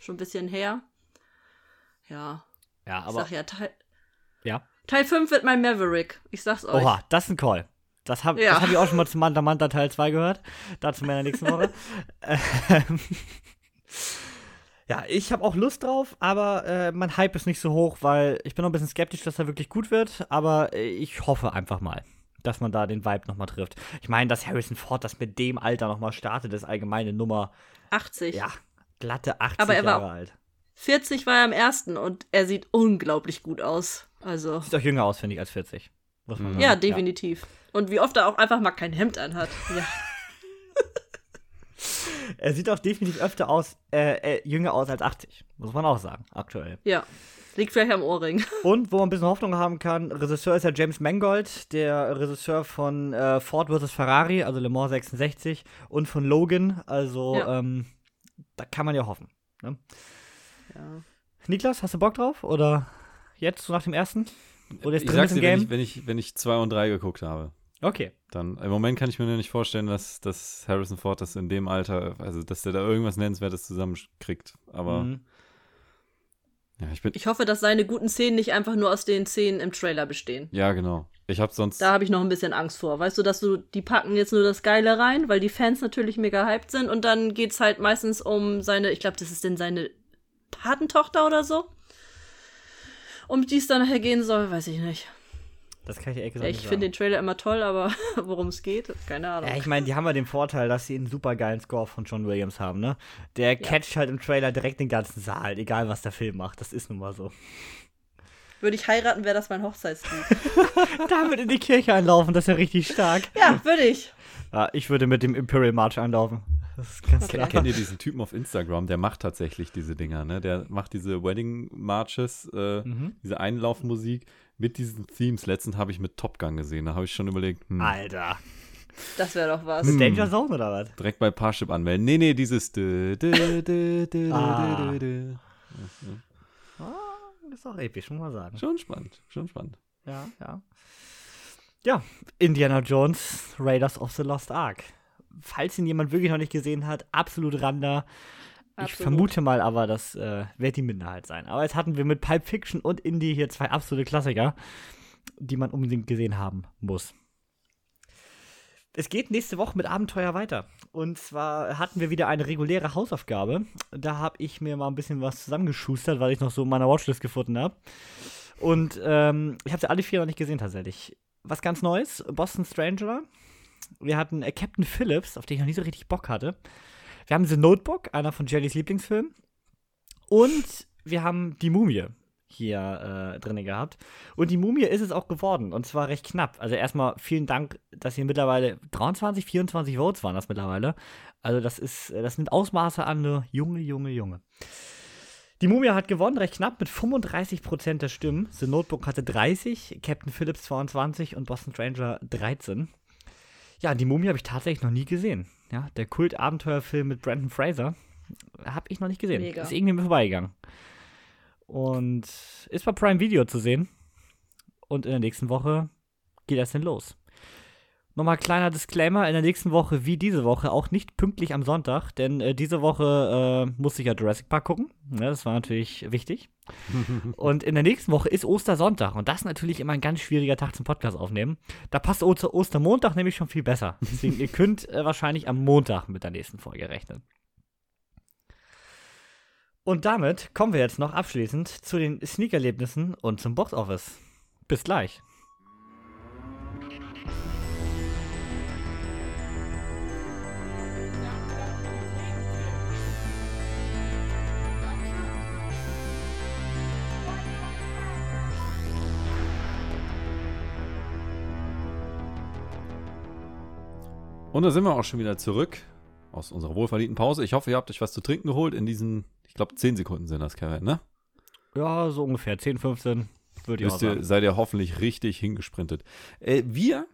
schon ein bisschen her. Ja. Ja, aber. Ich sag ja, Teil, ja. Teil 5 wird mein Maverick. Ich sag's euch. Oha, das ist ein Call. Das habe ja. hab ich auch schon mal zu Manta Manta Teil 2 gehört. Dazu in der nächsten Woche. Ähm, ja, ich habe auch Lust drauf, aber äh, mein Hype ist nicht so hoch, weil ich bin noch ein bisschen skeptisch, dass er wirklich gut wird. Aber äh, ich hoffe einfach mal, dass man da den Vibe nochmal trifft. Ich meine, dass Harrison Ford das mit dem Alter nochmal startet, ist allgemeine Nummer 80. Ja, glatte 80 aber er Jahre alt. 40 war er im ersten und er sieht unglaublich gut aus. Also. Sieht auch jünger aus, finde ich, als 40. ja, definitiv. Ja. Und wie oft er auch einfach mal kein Hemd anhat. Ja. er sieht auch definitiv öfter aus, äh, äh, jünger aus als 80. Muss man auch sagen, aktuell. Ja. Liegt vielleicht am Ohrring. Und wo man ein bisschen Hoffnung haben kann, Regisseur ist ja James Mangold, der Regisseur von äh, Ford vs. Ferrari, also Le Mans 66, und von Logan. Also ja. ähm, da kann man ja hoffen. Ne? Ja. Niklas, hast du Bock drauf? Oder jetzt, so nach dem ersten? Oder ist ich sag's dir, wenn ich, wenn, ich, wenn ich zwei und drei geguckt habe. Okay. Dann im Moment kann ich mir nicht vorstellen, dass, dass Harrison Ford das in dem Alter, also dass der da irgendwas Nennenswertes zusammenkriegt. Aber mhm. ja, ich bin. Ich hoffe, dass seine guten Szenen nicht einfach nur aus den Szenen im Trailer bestehen. Ja, genau. Ich habe sonst. Da habe ich noch ein bisschen Angst vor. Weißt du, dass du, die packen jetzt nur das Geile rein, weil die Fans natürlich mega hyped sind und dann geht es halt meistens um seine, ich glaube, das ist denn seine Patentochter oder so. Um die es dann nachher gehen soll, weiß ich nicht. Das kann ich ehrlich gesagt ja, Ich finde den Trailer immer toll, aber worum es geht, keine Ahnung. Ja, ich meine, die haben ja den Vorteil, dass sie einen super geilen Score von John Williams haben, ne? Der ja. catcht halt im Trailer direkt den ganzen Saal, egal was der Film macht. Das ist nun mal so. Würde ich heiraten, wäre das mein Hochzeitslied. Damit in die Kirche einlaufen, das ist ja richtig stark. Ja, würde ich. Ja, ich würde mit dem Imperial March einlaufen. Das ist ganz okay. klar. Kennt ihr diesen Typen auf Instagram? Der macht tatsächlich diese Dinger, ne? Der macht diese Wedding Marches, äh, mhm. diese Einlaufmusik mit diesen Themes. Letztens habe ich mit Top Gun gesehen. Da habe ich schon überlegt, hm, Alter. Das wäre doch was. Mit Danger Zone oder was? Direkt bei Parship anmelden. Nee, nee, dieses. Dö, dö, dö, dö, ah. dö, ah, das ist auch episch, muss man sagen. Schon spannend, schon spannend. Ja, ja. Ja, Indiana Jones, Raiders of the Lost Ark. Falls ihn jemand wirklich noch nicht gesehen hat, absolut Randa. Ich vermute mal aber, das äh, wird die Minderheit sein. Aber jetzt hatten wir mit Pulp Fiction und Indie hier zwei absolute Klassiker, die man unbedingt gesehen haben muss. Es geht nächste Woche mit Abenteuer weiter. Und zwar hatten wir wieder eine reguläre Hausaufgabe. Da habe ich mir mal ein bisschen was zusammengeschustert, weil ich noch so in meiner Watchlist gefunden habe. Und ähm, ich habe sie alle vier noch nicht gesehen tatsächlich. Was ganz Neues, Boston Stranger. Wir hatten äh, Captain Phillips, auf den ich noch nie so richtig Bock hatte. Wir haben The Notebook, einer von Jellys Lieblingsfilmen. Und wir haben Die Mumie hier äh, drin gehabt. Und die Mumie ist es auch geworden. Und zwar recht knapp. Also erstmal vielen Dank, dass hier mittlerweile 23, 24 Votes waren das mittlerweile. Also das ist, das nimmt Ausmaße an, Junge, Junge, Junge. Die Mumie hat gewonnen, recht knapp, mit 35% der Stimmen. The Notebook hatte 30, Captain Phillips 22 und Boston Stranger 13. Ja, die Mumie habe ich tatsächlich noch nie gesehen. Ja, der Kult-Abenteuerfilm mit Brandon Fraser habe ich noch nicht gesehen. Mega. Ist irgendwie vorbeigegangen. Und ist bei Prime Video zu sehen. Und in der nächsten Woche geht das denn los. Nochmal kleiner Disclaimer, in der nächsten Woche wie diese Woche auch nicht pünktlich am Sonntag, denn äh, diese Woche äh, musste ich ja Jurassic Park gucken. Ja, das war natürlich wichtig. und in der nächsten Woche ist Ostersonntag und das ist natürlich immer ein ganz schwieriger Tag zum Podcast aufnehmen. Da passt Oster Ostermontag nämlich schon viel besser. Deswegen, ihr könnt äh, wahrscheinlich am Montag mit der nächsten Folge rechnen. Und damit kommen wir jetzt noch abschließend zu den Sneak-Erlebnissen und zum Boxoffice. Bis gleich. Und da sind wir auch schon wieder zurück aus unserer wohlverdienten Pause. Ich hoffe, ihr habt euch was zu trinken geholt in diesen, ich glaube, 10 Sekunden sind das, Kevin, ne? Ja, so ungefähr 10, 15 würde ich auch sagen. Ihr, seid ihr hoffentlich richtig hingesprintet. Äh, wir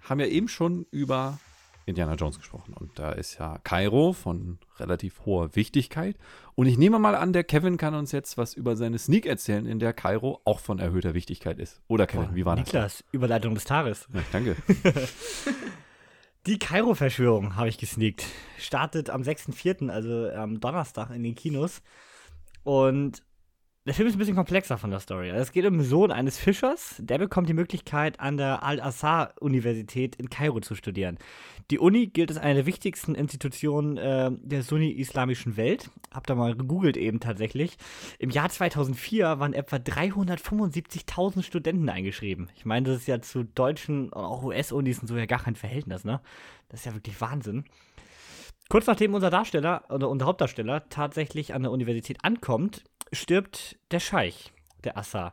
haben ja eben schon über Indiana Jones gesprochen. Und da ist ja Kairo von relativ hoher Wichtigkeit. Und ich nehme mal an, der Kevin kann uns jetzt was über seine Sneak erzählen, in der Kairo auch von erhöhter Wichtigkeit ist. Oder Kevin, Boah, wie war Niklas, das? Niklas, Überleitung des Tages. Ja, danke. Die Kairo-Verschwörung habe ich gesneakt. Startet am 6.4., also am Donnerstag in den Kinos. Und der Film ist ein bisschen komplexer von der Story. Also es geht um den Sohn eines Fischers, der bekommt die Möglichkeit, an der Al-Azhar-Universität in Kairo zu studieren. Die Uni gilt als eine der wichtigsten Institutionen äh, der sunni-islamischen Welt. Hab da mal gegoogelt eben tatsächlich. Im Jahr 2004 waren etwa 375.000 Studenten eingeschrieben. Ich meine, das ist ja zu deutschen, auch US-Unis und so ja gar kein Verhältnis, ne? Das ist ja wirklich Wahnsinn. Kurz nachdem unser Darsteller oder unser Hauptdarsteller tatsächlich an der Universität ankommt, stirbt der Scheich, der Assar.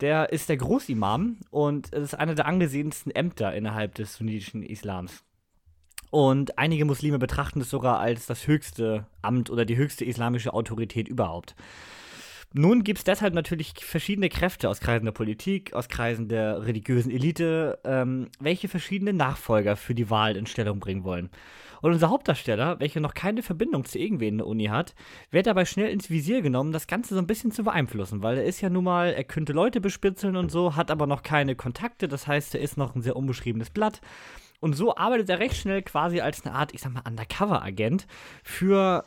Der ist der Großimam und ist einer der angesehensten Ämter innerhalb des sunnitischen Islams. Und einige Muslime betrachten es sogar als das höchste Amt oder die höchste islamische Autorität überhaupt. Nun gibt es deshalb natürlich verschiedene Kräfte aus Kreisen der Politik, aus Kreisen der religiösen Elite, ähm, welche verschiedene Nachfolger für die Wahl in Stellung bringen wollen. Und unser Hauptdarsteller, welcher noch keine Verbindung zu irgendwen in der Uni hat, wird dabei schnell ins Visier genommen, das Ganze so ein bisschen zu beeinflussen, weil er ist ja nun mal, er könnte Leute bespitzeln und so, hat aber noch keine Kontakte, das heißt, er ist noch ein sehr unbeschriebenes Blatt. Und so arbeitet er recht schnell quasi als eine Art, ich sag mal, Undercover-Agent für,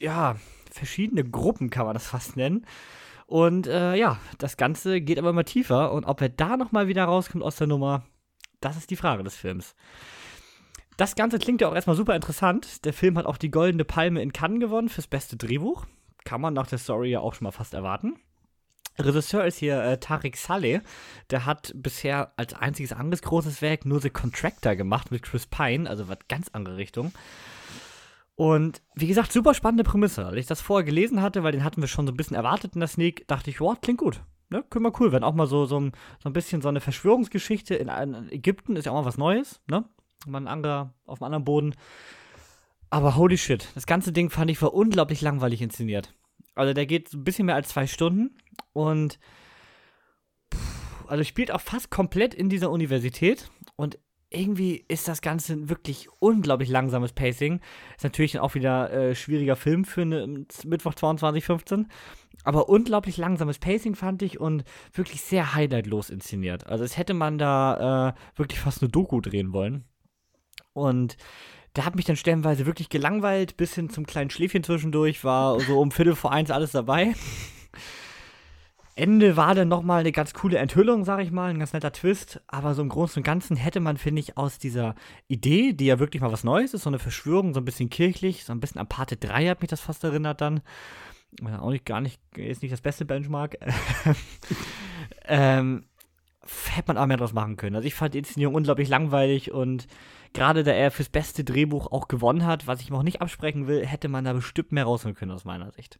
ja, verschiedene Gruppen, kann man das fast nennen. Und äh, ja, das Ganze geht aber immer tiefer. Und ob er da nochmal wieder rauskommt aus der Nummer, das ist die Frage des Films. Das Ganze klingt ja auch erstmal super interessant. Der Film hat auch die Goldene Palme in Cannes gewonnen fürs beste Drehbuch. Kann man nach der Story ja auch schon mal fast erwarten. Regisseur ist hier äh, Tariq Saleh. Der hat bisher als einziges anderes großes Werk nur The Contractor gemacht mit Chris Pine, also was ganz andere Richtung. Und wie gesagt, super spannende Prämisse. Als ich das vorher gelesen hatte, weil den hatten wir schon so ein bisschen erwartet in der Sneak, dachte ich, wow, klingt gut. Ne, können wir cool werden. Auch mal so, so, ein, so ein bisschen so eine Verschwörungsgeschichte in, in Ägypten ist ja auch mal was Neues, ne? Mal ein anderer, auf einem anderen Boden. Aber holy shit, das ganze Ding fand ich war unglaublich langweilig inszeniert. Also der geht ein bisschen mehr als zwei Stunden und pff, also spielt auch fast komplett in dieser Universität und irgendwie ist das Ganze wirklich unglaublich langsames Pacing. Ist natürlich auch wieder äh, schwieriger Film für eine, Mittwoch 2215. Aber unglaublich langsames Pacing fand ich und wirklich sehr highlightlos inszeniert. Also es hätte man da äh, wirklich fast eine Doku drehen wollen. Und der hat mich dann stellenweise wirklich gelangweilt, bis hin zum kleinen Schläfchen zwischendurch, war so um Viertel vor eins alles dabei. Ende war dann nochmal eine ganz coole Enthüllung, sag ich mal, ein ganz netter Twist. Aber so im Großen und Ganzen hätte man, finde ich, aus dieser Idee, die ja wirklich mal was Neues ist, so eine Verschwörung, so ein bisschen kirchlich, so ein bisschen an Parte 3 hat mich das fast erinnert dann. Auch nicht, gar nicht, ist nicht das beste Benchmark. ähm, hätte man auch mehr draus machen können. Also ich fand die Inszenierung unglaublich langweilig und gerade da er fürs beste Drehbuch auch gewonnen hat, was ich ihm auch nicht absprechen will, hätte man da bestimmt mehr rausholen können aus meiner Sicht.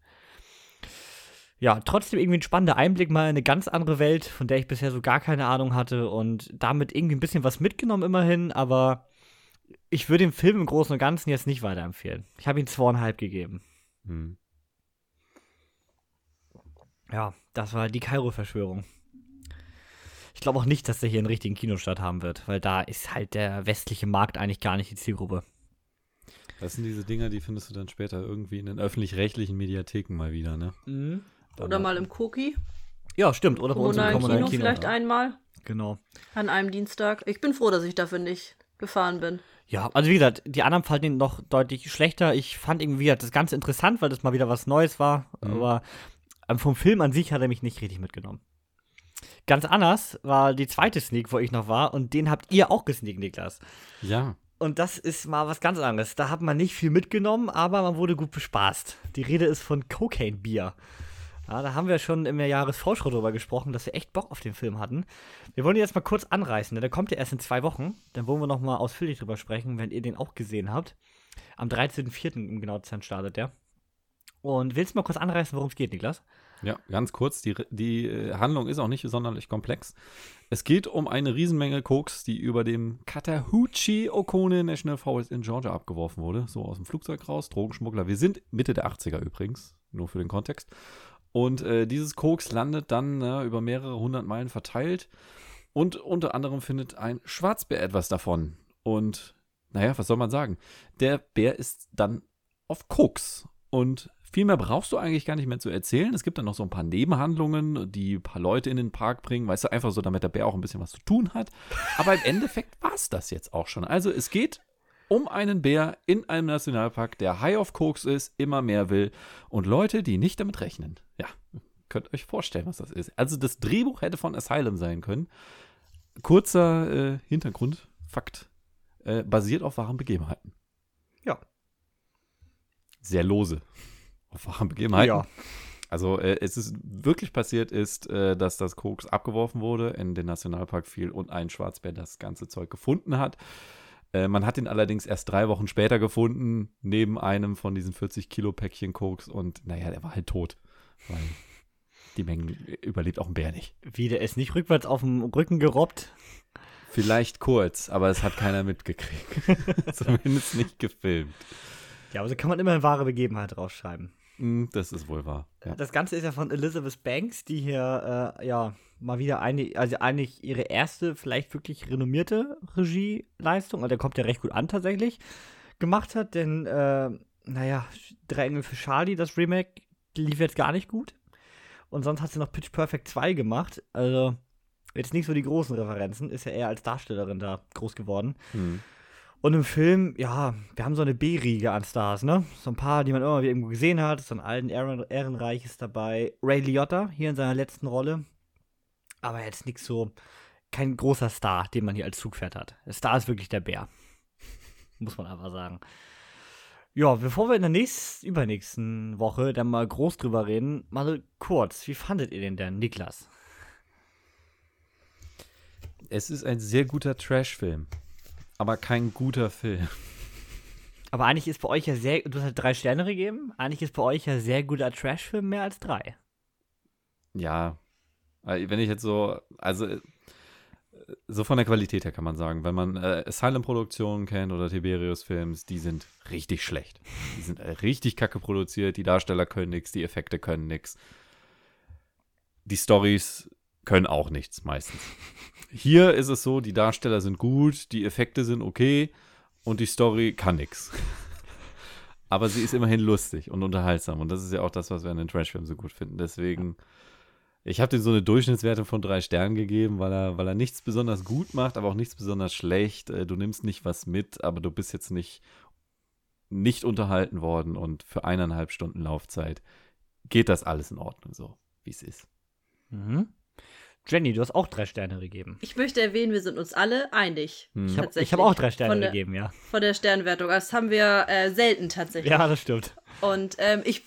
Ja, trotzdem irgendwie ein spannender Einblick mal in eine ganz andere Welt, von der ich bisher so gar keine Ahnung hatte und damit irgendwie ein bisschen was mitgenommen immerhin, aber ich würde den Film im Großen und Ganzen jetzt nicht weiterempfehlen. Ich habe ihm zweieinhalb gegeben. Hm. Ja, das war die Kairo-Verschwörung. Ich glaube auch nicht, dass der hier einen richtigen Kinostart haben wird, weil da ist halt der westliche Markt eigentlich gar nicht die Zielgruppe. Das sind diese Dinger, die findest du dann später irgendwie in den öffentlich-rechtlichen Mediatheken mal wieder, ne? Mhm. Oder mal im Cookie. Ja, stimmt. Oder bei uns im kommunalen Kino, Kino vielleicht ja. einmal. Genau. An einem Dienstag. Ich bin froh, dass ich dafür nicht gefahren bin. Ja, also wie gesagt, die anderen fanden ihn noch deutlich schlechter. Ich fand irgendwie das ganz interessant, weil das mal wieder was Neues war. Mhm. Aber ähm, vom Film an sich hat er mich nicht richtig mitgenommen. Ganz anders war die zweite Sneak, wo ich noch war, und den habt ihr auch gesneakt, Niklas. Ja. Und das ist mal was ganz anderes. Da hat man nicht viel mitgenommen, aber man wurde gut bespaßt. Die Rede ist von Cocaine Bier. Ja, da haben wir schon im Jahresvorschau drüber gesprochen, dass wir echt Bock auf den Film hatten. Wir wollen ihn jetzt mal kurz anreißen, denn der kommt ja erst in zwei Wochen. Dann wollen wir noch mal ausführlich drüber sprechen, wenn ihr den auch gesehen habt. Am 13.04. im genau Zeit startet der. Und willst du mal kurz anreißen, worum es geht, Niklas? Ja, ganz kurz, die, die äh, Handlung ist auch nicht sonderlich komplex. Es geht um eine Riesenmenge Koks, die über dem Chattahoochee Oconee National Forest in Georgia abgeworfen wurde. So aus dem Flugzeug raus, Drogenschmuggler. Wir sind Mitte der 80er übrigens, nur für den Kontext. Und äh, dieses Koks landet dann äh, über mehrere hundert Meilen verteilt. Und unter anderem findet ein Schwarzbär etwas davon. Und naja, was soll man sagen? Der Bär ist dann auf Koks. Und viel mehr brauchst du eigentlich gar nicht mehr zu erzählen. Es gibt dann noch so ein paar Nebenhandlungen, die ein paar Leute in den Park bringen, weißt du, einfach so, damit der Bär auch ein bisschen was zu tun hat. Aber im Endeffekt war es das jetzt auch schon. Also es geht um einen Bär in einem Nationalpark, der high of Koks ist, immer mehr will und Leute, die nicht damit rechnen. Ja, könnt euch vorstellen, was das ist. Also das Drehbuch hätte von Asylum sein können. Kurzer äh, Hintergrundfakt. Äh, basiert auf wahren Begebenheiten. Ja. Sehr lose auf wahren Begebenheiten. Ja. Also äh, es ist wirklich passiert ist, äh, dass das Koks abgeworfen wurde, in den Nationalpark fiel und ein Schwarzbär das ganze Zeug gefunden hat. Äh, man hat ihn allerdings erst drei Wochen später gefunden, neben einem von diesen 40 Kilo Päckchen Koks und naja, der war halt tot. Weil die Mengen überlebt auch ein Bär nicht. Wie, der ist nicht rückwärts auf dem Rücken gerobbt? Vielleicht kurz, aber es hat keiner mitgekriegt. Zumindest nicht gefilmt. Ja, aber so kann man immer eine wahre Begebenheit draufschreiben. Hm, das ist wohl wahr. Ja. Das Ganze ist ja von Elizabeth Banks, die hier äh, ja mal wieder eine, also eigentlich ihre erste, vielleicht wirklich renommierte Regieleistung, also der kommt ja recht gut an tatsächlich, gemacht hat, denn äh, naja, Drei Engel für Charlie, das Remake, lief jetzt gar nicht gut. Und sonst hat sie noch Pitch Perfect 2 gemacht. Also jetzt nicht so die großen Referenzen, ist ja eher als Darstellerin da groß geworden. Hm. Und im Film, ja, wir haben so eine B-Riege an Stars, ne? So ein paar, die man immer irgendwo gesehen hat. So ein alten Ehren Ehrenreich ist dabei. Ray Liotta hier in seiner letzten Rolle. Aber jetzt nichts so, kein großer Star, den man hier als Zugpferd hat. Der Star ist wirklich der Bär. Muss man einfach sagen. Ja, bevor wir in der nächsten, übernächsten Woche dann mal groß drüber reden, mal kurz, wie fandet ihr den denn, Niklas? Es ist ein sehr guter Trash-Film aber kein guter Film. Aber eigentlich ist bei euch ja sehr, du hast halt drei Sterne gegeben, eigentlich ist bei euch ja sehr guter Trash-Film mehr als drei. Ja, wenn ich jetzt so, also so von der Qualität her kann man sagen, wenn man äh, Asylum-Produktionen kennt oder Tiberius-Films, die sind richtig schlecht. Die sind äh, richtig kacke produziert, die Darsteller können nichts, die Effekte können nichts. Die Stories können auch nichts meistens. Hier ist es so, die Darsteller sind gut, die Effekte sind okay und die Story kann nichts. Aber sie ist immerhin lustig und unterhaltsam. Und das ist ja auch das, was wir an den Trashfilmen so gut finden. Deswegen, ich habe dir so eine Durchschnittswertung von drei Sternen gegeben, weil er, weil er nichts besonders gut macht, aber auch nichts besonders schlecht. Äh, du nimmst nicht was mit, aber du bist jetzt nicht, nicht unterhalten worden. Und für eineinhalb Stunden Laufzeit geht das alles in Ordnung so, wie es ist. Mhm. Jenny, du hast auch drei Sterne gegeben. Ich möchte erwähnen, wir sind uns alle einig. Hm. Ich habe hab auch drei Sterne der, gegeben, ja. Von der Sternwertung. Das haben wir äh, selten tatsächlich. Ja, das stimmt. Und ähm, ich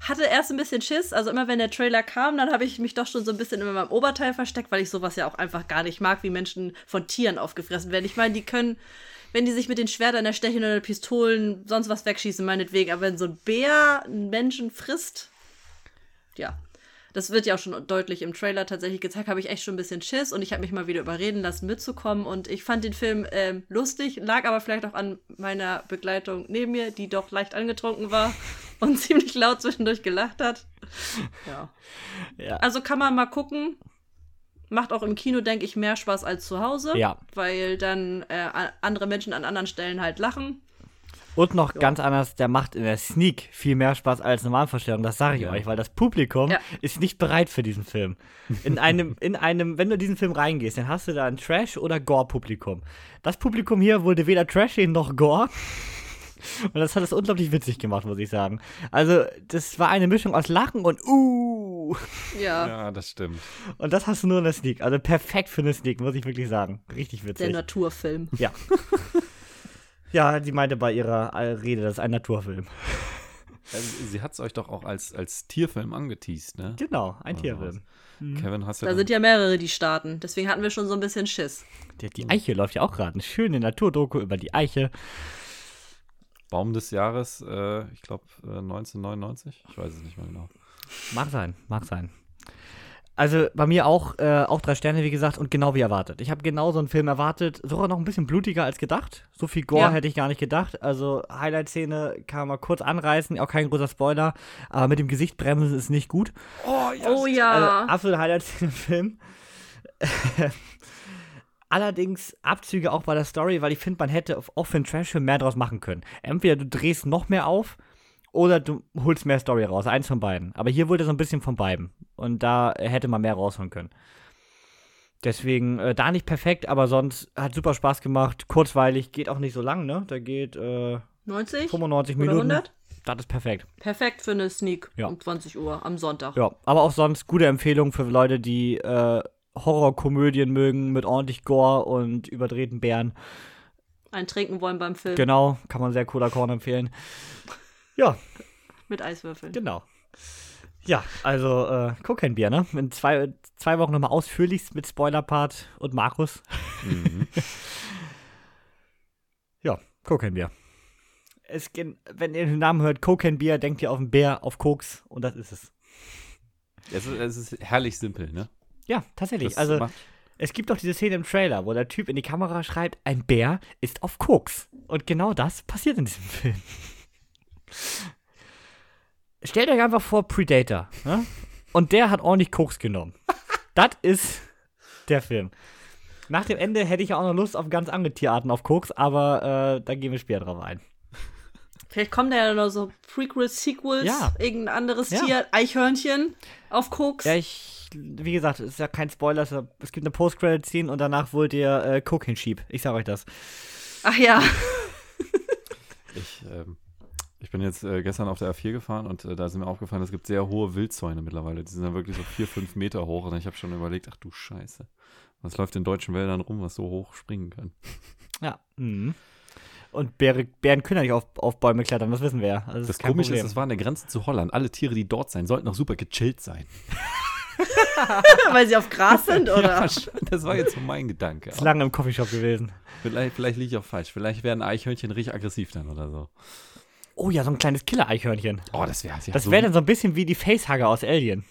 hatte erst ein bisschen Schiss. Also immer wenn der Trailer kam, dann habe ich mich doch schon so ein bisschen in meinem Oberteil versteckt, weil ich sowas ja auch einfach gar nicht mag, wie Menschen von Tieren aufgefressen werden. Ich meine, die können, wenn die sich mit den Schwertern erstechen oder Pistolen sonst was wegschießen, meinetwegen. Aber wenn so ein Bär einen Menschen frisst, ja, das wird ja auch schon deutlich im Trailer tatsächlich gezeigt, habe ich echt schon ein bisschen Schiss und ich habe mich mal wieder überreden lassen, mitzukommen. Und ich fand den Film ähm, lustig, lag aber vielleicht auch an meiner Begleitung neben mir, die doch leicht angetrunken war und ziemlich laut zwischendurch gelacht hat. Ja. ja. Also kann man mal gucken. Macht auch im Kino, denke ich, mehr Spaß als zu Hause. Ja. Weil dann äh, andere Menschen an anderen Stellen halt lachen. Und noch ja. ganz anders, der macht in der Sneak viel mehr Spaß als Normalvorstellung. Das sage ich ja. euch, weil das Publikum ja. ist nicht bereit für diesen Film. In einem, in einem, wenn du in diesen Film reingehst, dann hast du da ein Trash- oder Gore-Publikum. Das Publikum hier wurde weder Trashy noch Gore. Und das hat es unglaublich witzig gemacht, muss ich sagen. Also, das war eine Mischung aus Lachen und Uh. Ja. Ja, das stimmt. Und das hast du nur in der Sneak. Also perfekt für eine Sneak, muss ich wirklich sagen. Richtig witzig. Der Naturfilm. Ja. Ja, sie meinte bei ihrer Rede, das ist ein Naturfilm. sie hat es euch doch auch als, als Tierfilm angeteased, ne? Genau, ein also Tierfilm. Mhm. Kevin, hast du. Da sind ja mehrere, die starten. Deswegen hatten wir schon so ein bisschen Schiss. Die, die Eiche läuft ja auch gerade. Eine schöne Naturdoku über die Eiche. Baum des Jahres, äh, ich glaube äh, 1999. Ich weiß es nicht mehr genau. Mag sein, mag sein. Also bei mir auch, äh, auch drei Sterne, wie gesagt, und genau wie erwartet. Ich habe genau so einen Film erwartet, sogar noch ein bisschen blutiger als gedacht. So viel Gore ja. hätte ich gar nicht gedacht. Also Highlight-Szene kann man mal kurz anreißen, auch kein großer Spoiler, aber mit dem Gesicht bremsen ist nicht gut. Oh ja. Oh, ja. Also, absolute Highlight-Szene im Film. Allerdings Abzüge auch bei der Story, weil ich finde, man hätte auch für einen Trash-Film mehr draus machen können. Entweder du drehst noch mehr auf oder du holst mehr Story raus. Eins von beiden. Aber hier wurde so ein bisschen von beiden. Und da hätte man mehr rausholen können. Deswegen äh, da nicht perfekt, aber sonst hat super Spaß gemacht. Kurzweilig, geht auch nicht so lang, ne? Da geht äh, 90 95 Minuten. 100? Das ist perfekt. Perfekt für eine Sneak ja. um 20 Uhr am Sonntag. Ja, aber auch sonst gute Empfehlung für Leute, die äh, Horrorkomödien mögen mit ordentlich Gore und überdrehten Bären. Ein Trinken wollen beim Film. Genau, kann man sehr cooler Korn empfehlen. Ja. Mit Eiswürfeln. Genau. Ja, also äh, Cocaine-Bier, ne? In zwei, zwei Wochen nochmal ausführlichst mit Spoiler-Part und Markus. Mhm. ja, Cocaine-Bier. Es, wenn ihr den Namen hört, Cocaine-Bier, denkt ihr auf einen Bär, auf Koks und das ist es. Es ist, es ist herrlich simpel, ne? Ja, tatsächlich. Das also, es gibt doch diese Szene im Trailer, wo der Typ in die Kamera schreibt, ein Bär ist auf Koks. Und genau das passiert in diesem Film. Stellt euch einfach vor Predator. Ne? Und der hat ordentlich Koks genommen. das ist der Film. Nach dem Ende hätte ich auch noch Lust auf ganz andere Tierarten auf Koks, aber äh, da gehen wir später drauf ein. Vielleicht kommen da ja noch so Prequels, Sequels, ja. irgendein anderes ja. Tier, Eichhörnchen auf Koks. Ja, ich wie gesagt, es ist ja kein Spoiler, es gibt eine Post-Credit-Scene und danach wollt ihr äh, Cocaine Sheep. Ich sag euch das. Ach ja. ich, ähm, ich bin jetzt äh, gestern auf der A4 gefahren und äh, da ist mir aufgefallen, es gibt sehr hohe Wildzäune mittlerweile. Die sind dann wirklich so vier, fünf Meter hoch und ich habe schon überlegt, ach du Scheiße. Was läuft in deutschen Wäldern rum, was so hoch springen kann? Ja. Mhm. Und Bäre, Bären können ja nicht auf, auf Bäume klettern, das wissen wir ja. Also das, Komische Problem. ist, das war an der Grenze zu Holland. Alle Tiere, die dort sein, sollten auch super gechillt sein. Weil sie auf Gras sind, oder? Ja, das war jetzt so mein Gedanke. Ist lange im Coffeeshop gewesen. Vielleicht, vielleicht liege ich auch falsch. Vielleicht werden Eichhörnchen richtig aggressiv dann oder so. Oh ja, so ein kleines Killer-Eichhörnchen. Oh, das wäre ja Das so wäre dann so ein bisschen wie die Facehugger aus Alien.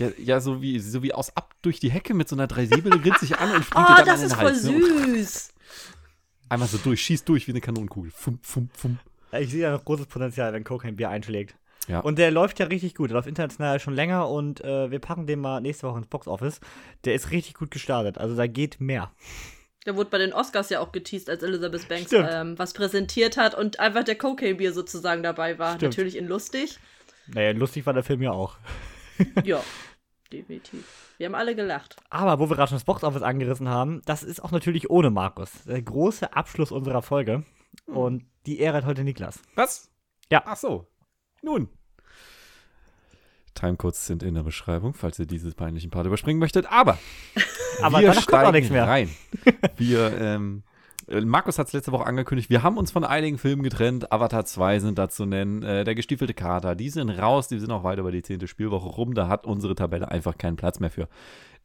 Ja, ja, so wie so wie aus ab durch die Hecke mit so einer Dreisäbel grinst sich an und springt oh, dann das an den ist voll Hals, ne? süß. Einmal so durch, schießt durch wie eine Kanonenkugel. Fum, fum, fum. Ich sehe da noch großes Potenzial, wenn Cocaine Bier einschlägt. Ja. Und der läuft ja richtig gut. Der läuft international schon länger und äh, wir packen den mal nächste Woche ins Boxoffice. Der ist richtig gut gestartet. Also da geht mehr. Der wurde bei den Oscars ja auch geteased, als Elizabeth Banks ähm, was präsentiert hat und einfach der Cocaine-Bier sozusagen dabei war. Stimmt. Natürlich in lustig. Naja, lustig war der Film ja auch. ja, definitiv. Wir haben alle gelacht. Aber wo wir gerade schon das Boxoffice angerissen haben, das ist auch natürlich ohne Markus. Der große Abschluss unserer Folge. Hm. Und die Ehre hat heute Niklas. Was? Ja. Ach so. Nun. Timecodes sind in der Beschreibung, falls ihr dieses peinlichen Part überspringen möchtet. Aber, Aber wir steigen rein. Wir, ähm, Markus hat es letzte Woche angekündigt, wir haben uns von einigen Filmen getrennt. Avatar 2 sind da zu nennen. Äh, der gestiefelte Kater, die sind raus, die sind auch weit über die zehnte Spielwoche rum. Da hat unsere Tabelle einfach keinen Platz mehr für.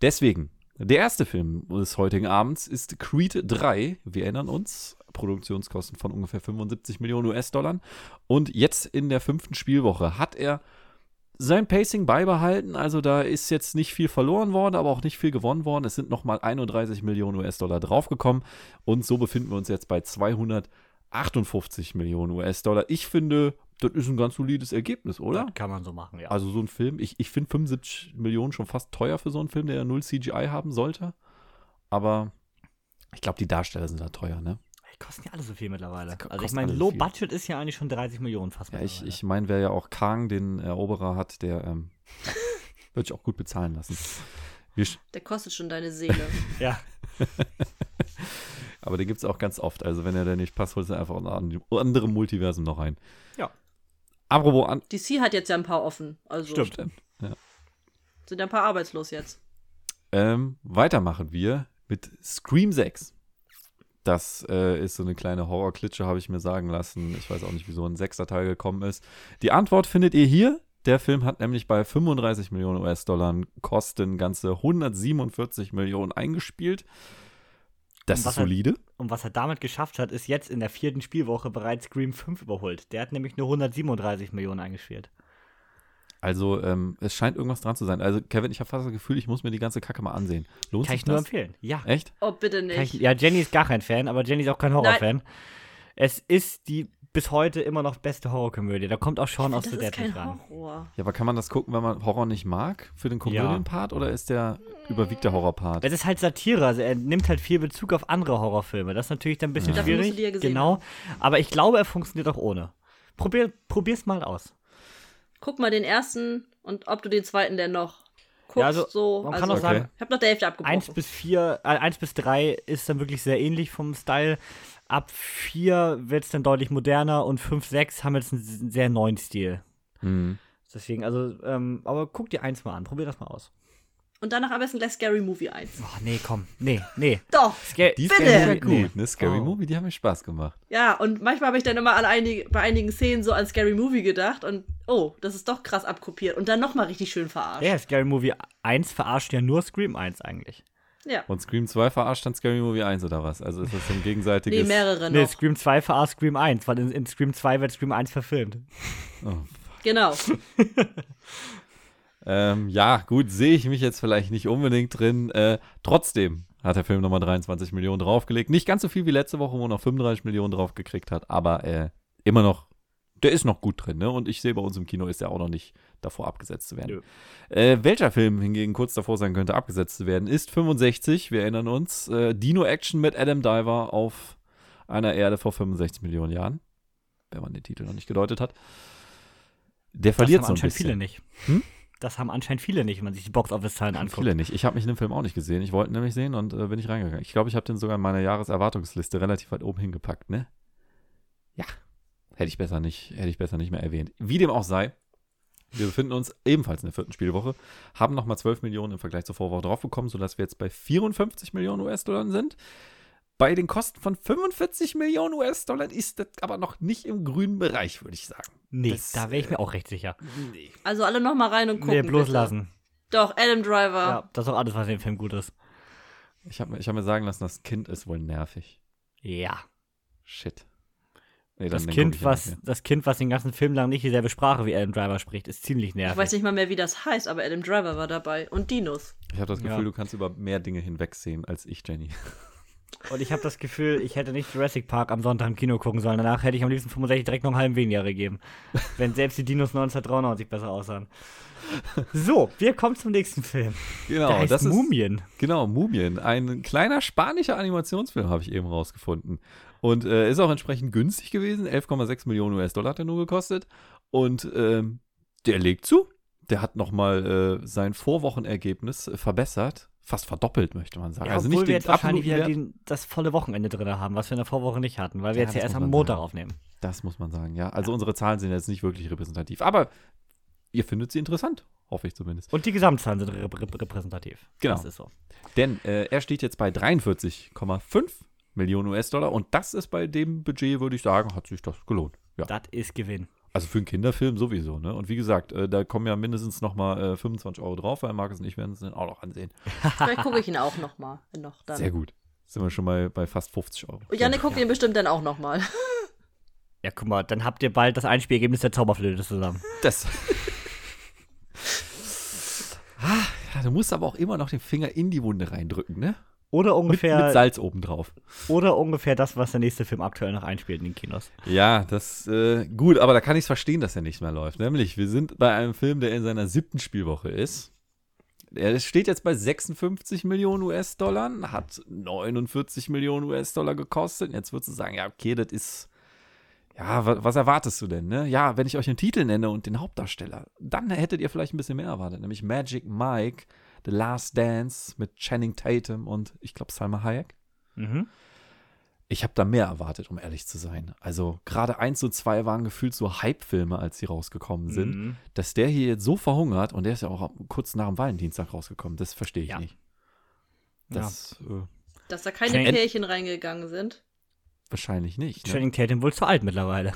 Deswegen, der erste Film des heutigen Abends ist Creed 3. Wir erinnern uns, Produktionskosten von ungefähr 75 Millionen US-Dollar. Und jetzt in der fünften Spielwoche hat er sein Pacing beibehalten. Also da ist jetzt nicht viel verloren worden, aber auch nicht viel gewonnen worden. Es sind nochmal 31 Millionen US-Dollar draufgekommen. Und so befinden wir uns jetzt bei 258 Millionen US-Dollar. Ich finde, das ist ein ganz solides Ergebnis, oder? Das kann man so machen, ja. Also so ein Film, ich, ich finde 75 Millionen schon fast teuer für so einen Film, der ja null CGI haben sollte. Aber ich glaube, die Darsteller sind da teuer, ne? Kosten ja alle so viel mittlerweile. Also ich meine, Low Budget ist ja eigentlich schon 30 Millionen fast. Ja, ich, ich meine, wer ja auch Kang, den Eroberer hat, der ähm, wird sich auch gut bezahlen lassen. der kostet schon deine Seele. ja. Aber den gibt es auch ganz oft. Also wenn er da nicht passt, holst du einfach ein andere Multiversum noch rein. Ja. Apropos an. DC hat jetzt ja ein paar offen. Also Stimmt. Ja. Sind ja ein paar arbeitslos jetzt. Ähm, weitermachen wir mit Scream 6. Das äh, ist so eine kleine Horrorklitsche, habe ich mir sagen lassen. Ich weiß auch nicht, wieso ein sechster Teil gekommen ist. Die Antwort findet ihr hier. Der Film hat nämlich bei 35 Millionen US-Dollar Kosten ganze 147 Millionen eingespielt. Das ist solide. Er, und was er damit geschafft hat, ist jetzt in der vierten Spielwoche bereits Scream 5 überholt. Der hat nämlich nur 137 Millionen eingespielt. Also, ähm, es scheint irgendwas dran zu sein. Also, Kevin, ich habe fast das Gefühl, ich muss mir die ganze Kacke mal ansehen. Lohnt Kann sich ich nur das? empfehlen. Ja. Echt? Oh, bitte nicht. Ich, ja, Jenny ist gar kein Fan, aber Jenny ist auch kein Horrorfan. Es ist die bis heute immer noch beste Horrorkomödie. Da kommt auch Sean aus das der ist Dead kein nicht ran. Horror. Ja, aber kann man das gucken, wenn man Horror nicht mag? Für den Komödienpart? Oder ist der überwiegt der Horrorpart? Es ist halt Satire, also er nimmt halt viel Bezug auf andere Horrorfilme. Das ist natürlich dann ein bisschen Ja. Schwierig. du die ja gesehen genau. haben. Aber ich glaube, er funktioniert auch ohne. Probier, probier's mal aus. Guck mal den ersten und ob du den zweiten denn noch guckst. Ja, also, so. man also, kann auch sagen, Okay. ich habe noch der Hälfte abgebrochen. Eins bis vier, äh, eins bis drei ist dann wirklich sehr ähnlich vom Style. Ab vier wird es dann deutlich moderner und fünf, sechs haben jetzt einen sehr neuen Stil. Hm. Deswegen, also, ähm, aber guck dir eins mal an, probier das mal aus. Und danach am besten gleich Scary Movie 1. Oh, nee, komm, nee, nee. Doch. Sca Die Bitte! Scary Movie Nee. gut, ne? Scary Oh. Movie, die haben mir Spaß gemacht. Ja, und manchmal habe ich dann immer an einige, bei einigen Szenen so an Scary Movie gedacht und oh, das ist doch krass abkopiert und dann nochmal richtig schön verarscht. Ja, Scary Movie 1 verarscht ja nur Scream 1 eigentlich. Ja. Und Scream 2 verarscht dann Scary Movie 1 oder was? Also ist das so ein gegenseitiges. Nee, mehrere Nee, noch. Scream 2 verarscht Scream 1, weil in, in Scream 2 wird Scream 1 verfilmt. Oh. Genau. Ähm, ja, gut, sehe ich mich jetzt vielleicht nicht unbedingt drin. Äh, trotzdem hat der Film nochmal 23 Millionen draufgelegt. Nicht ganz so viel wie letzte Woche, wo er noch 35 Millionen draufgekriegt hat, aber äh, immer noch, der ist noch gut drin, ne? Und ich sehe bei uns im Kino ist der auch noch nicht davor abgesetzt zu werden. Äh, welcher Film hingegen kurz davor sein könnte, abgesetzt zu werden, ist 65, wir erinnern uns, äh, Dino Action mit Adam Diver auf einer Erde vor 65 Millionen Jahren. Wenn man den Titel noch nicht gedeutet hat. Der verliert das so haben ein anscheinend bisschen. viele nicht. Hm? Das haben anscheinend viele nicht, wenn man sich die Box-Office-Zahlen anguckt. Viele nicht. Ich habe mich in dem Film auch nicht gesehen. Ich wollte ihn nämlich sehen und äh, bin nicht reingegangen. Ich glaube, ich habe den sogar in meiner Jahreserwartungsliste relativ weit oben hingepackt, ne? Ja. Hätte ich besser nicht, hätte ich besser nicht mehr erwähnt. Wie dem auch sei, wir befinden uns ebenfalls in der vierten Spielwoche, haben nochmal 12 Millionen im Vergleich zur Vorwoche draufbekommen, sodass wir jetzt bei 54 Millionen US-Dollar sind. Bei den Kosten von 45 Millionen US-Dollar ist das aber noch nicht im grünen Bereich, würde ich sagen. Nee, Das, da wäre ich äh, mir auch recht sicher. Nee. Also alle nochmal rein und gucken. Nee, bloß bitte. lassen. Doch, Adam Driver. Ja, das ist auch alles, was in dem Film gut ist. Ich habe ich hab mir sagen lassen, das Kind ist wohl nervig. Ja. Shit. Nee, Das kind, was, das kind, was den ganzen Film lang nicht dieselbe Sprache wie Adam Driver spricht, ist ziemlich nervig. Ich weiß nicht mal mehr, wie das heißt, aber Adam Driver war dabei. Und Dinos. Ich habe das Gefühl, Ja. du kannst über mehr Dinge hinwegsehen als ich, Jenny. Und ich habe das Gefühl, ich hätte nicht Jurassic Park am Sonntag im Kino gucken sollen. Danach hätte ich am liebsten 65 direkt noch einen halben weniger gegeben. wenn selbst die Dinos 1993 besser aussahen. So, wir kommen zum nächsten Film. Genau, heißt das ist Mumien. genau Mumien, ein kleiner spanischer Animationsfilm habe ich eben rausgefunden und äh, ist auch entsprechend günstig gewesen. 11,6 Millionen US-Dollar hat er nur gekostet und ähm, der legt zu. Der hat nochmal äh, sein Vorwochenergebnis äh, verbessert, fast verdoppelt möchte man sagen. Ja, also obwohl nicht wir jetzt wahrscheinlich wieder den, das volle Wochenende drin haben, was wir in der Vorwoche nicht hatten, weil wir Ja, jetzt ja erst am Montag sagen. aufnehmen. Das muss man sagen, ja. Also unsere Zahlen sind jetzt nicht wirklich repräsentativ, aber ihr findet sie interessant, hoffe ich zumindest. Und die Gesamtzahlen sind rep rep repräsentativ. Genau. Das ist so. Denn äh, er steht jetzt bei 43,5 Millionen US-Dollar und das ist bei dem Budget, würde ich sagen, hat sich das gelohnt. Ja. Das ist Gewinn. Also für einen Kinderfilm sowieso, ne? Und wie gesagt, äh, da kommen ja mindestens nochmal äh, 25 Euro drauf, weil Markus und ich werden es dann auch noch ansehen. Vielleicht gucke ich ihn auch nochmal. Noch dann. Sehr gut. Sind wir schon mal bei fast 50 Euro. Und Janik guckt ihn bestimmt dann auch nochmal. Ja, guck mal, dann habt ihr bald das Einspielergebnis der Zauberflöte zusammen. Das. ah, ja, du musst aber auch immer noch den Finger in die Wunde reindrücken, ne? Oder Mit, ungefähr, mit Salz obendrauf. oder ungefähr das, was der nächste Film aktuell noch einspielt in den Kinos. Ja, das, äh, gut, aber da kann ich es verstehen, dass er nicht mehr läuft. Nämlich, wir sind bei einem Film, der in seiner siebten Spielwoche ist. Er steht jetzt bei 56 Millionen US-Dollar, hat 49 Millionen US-Dollar gekostet. Und jetzt würdest du sagen, ja, okay, das ist, ja, was, was erwartest du denn, ne? Ja, wenn ich euch den Titel nenne und den Hauptdarsteller, dann hättet ihr vielleicht ein bisschen mehr erwartet, nämlich Magic Mike, The Last Dance mit Channing Tatum und ich glaube Salma Hayek. Mhm. Ich habe da mehr erwartet, um ehrlich zu sein. Also gerade 1 und 2 waren gefühlt so Hype-Filme, als sie rausgekommen sind. Mhm. Dass der hier jetzt so verhungert und der ist ja auch kurz nach dem Valentinstag rausgekommen, das verstehe ich Ja. nicht. Das äh, Dass da keine Channing- Pärchen reingegangen sind. wahrscheinlich nicht. Ne? Channing Tatum wohl zu alt mittlerweile.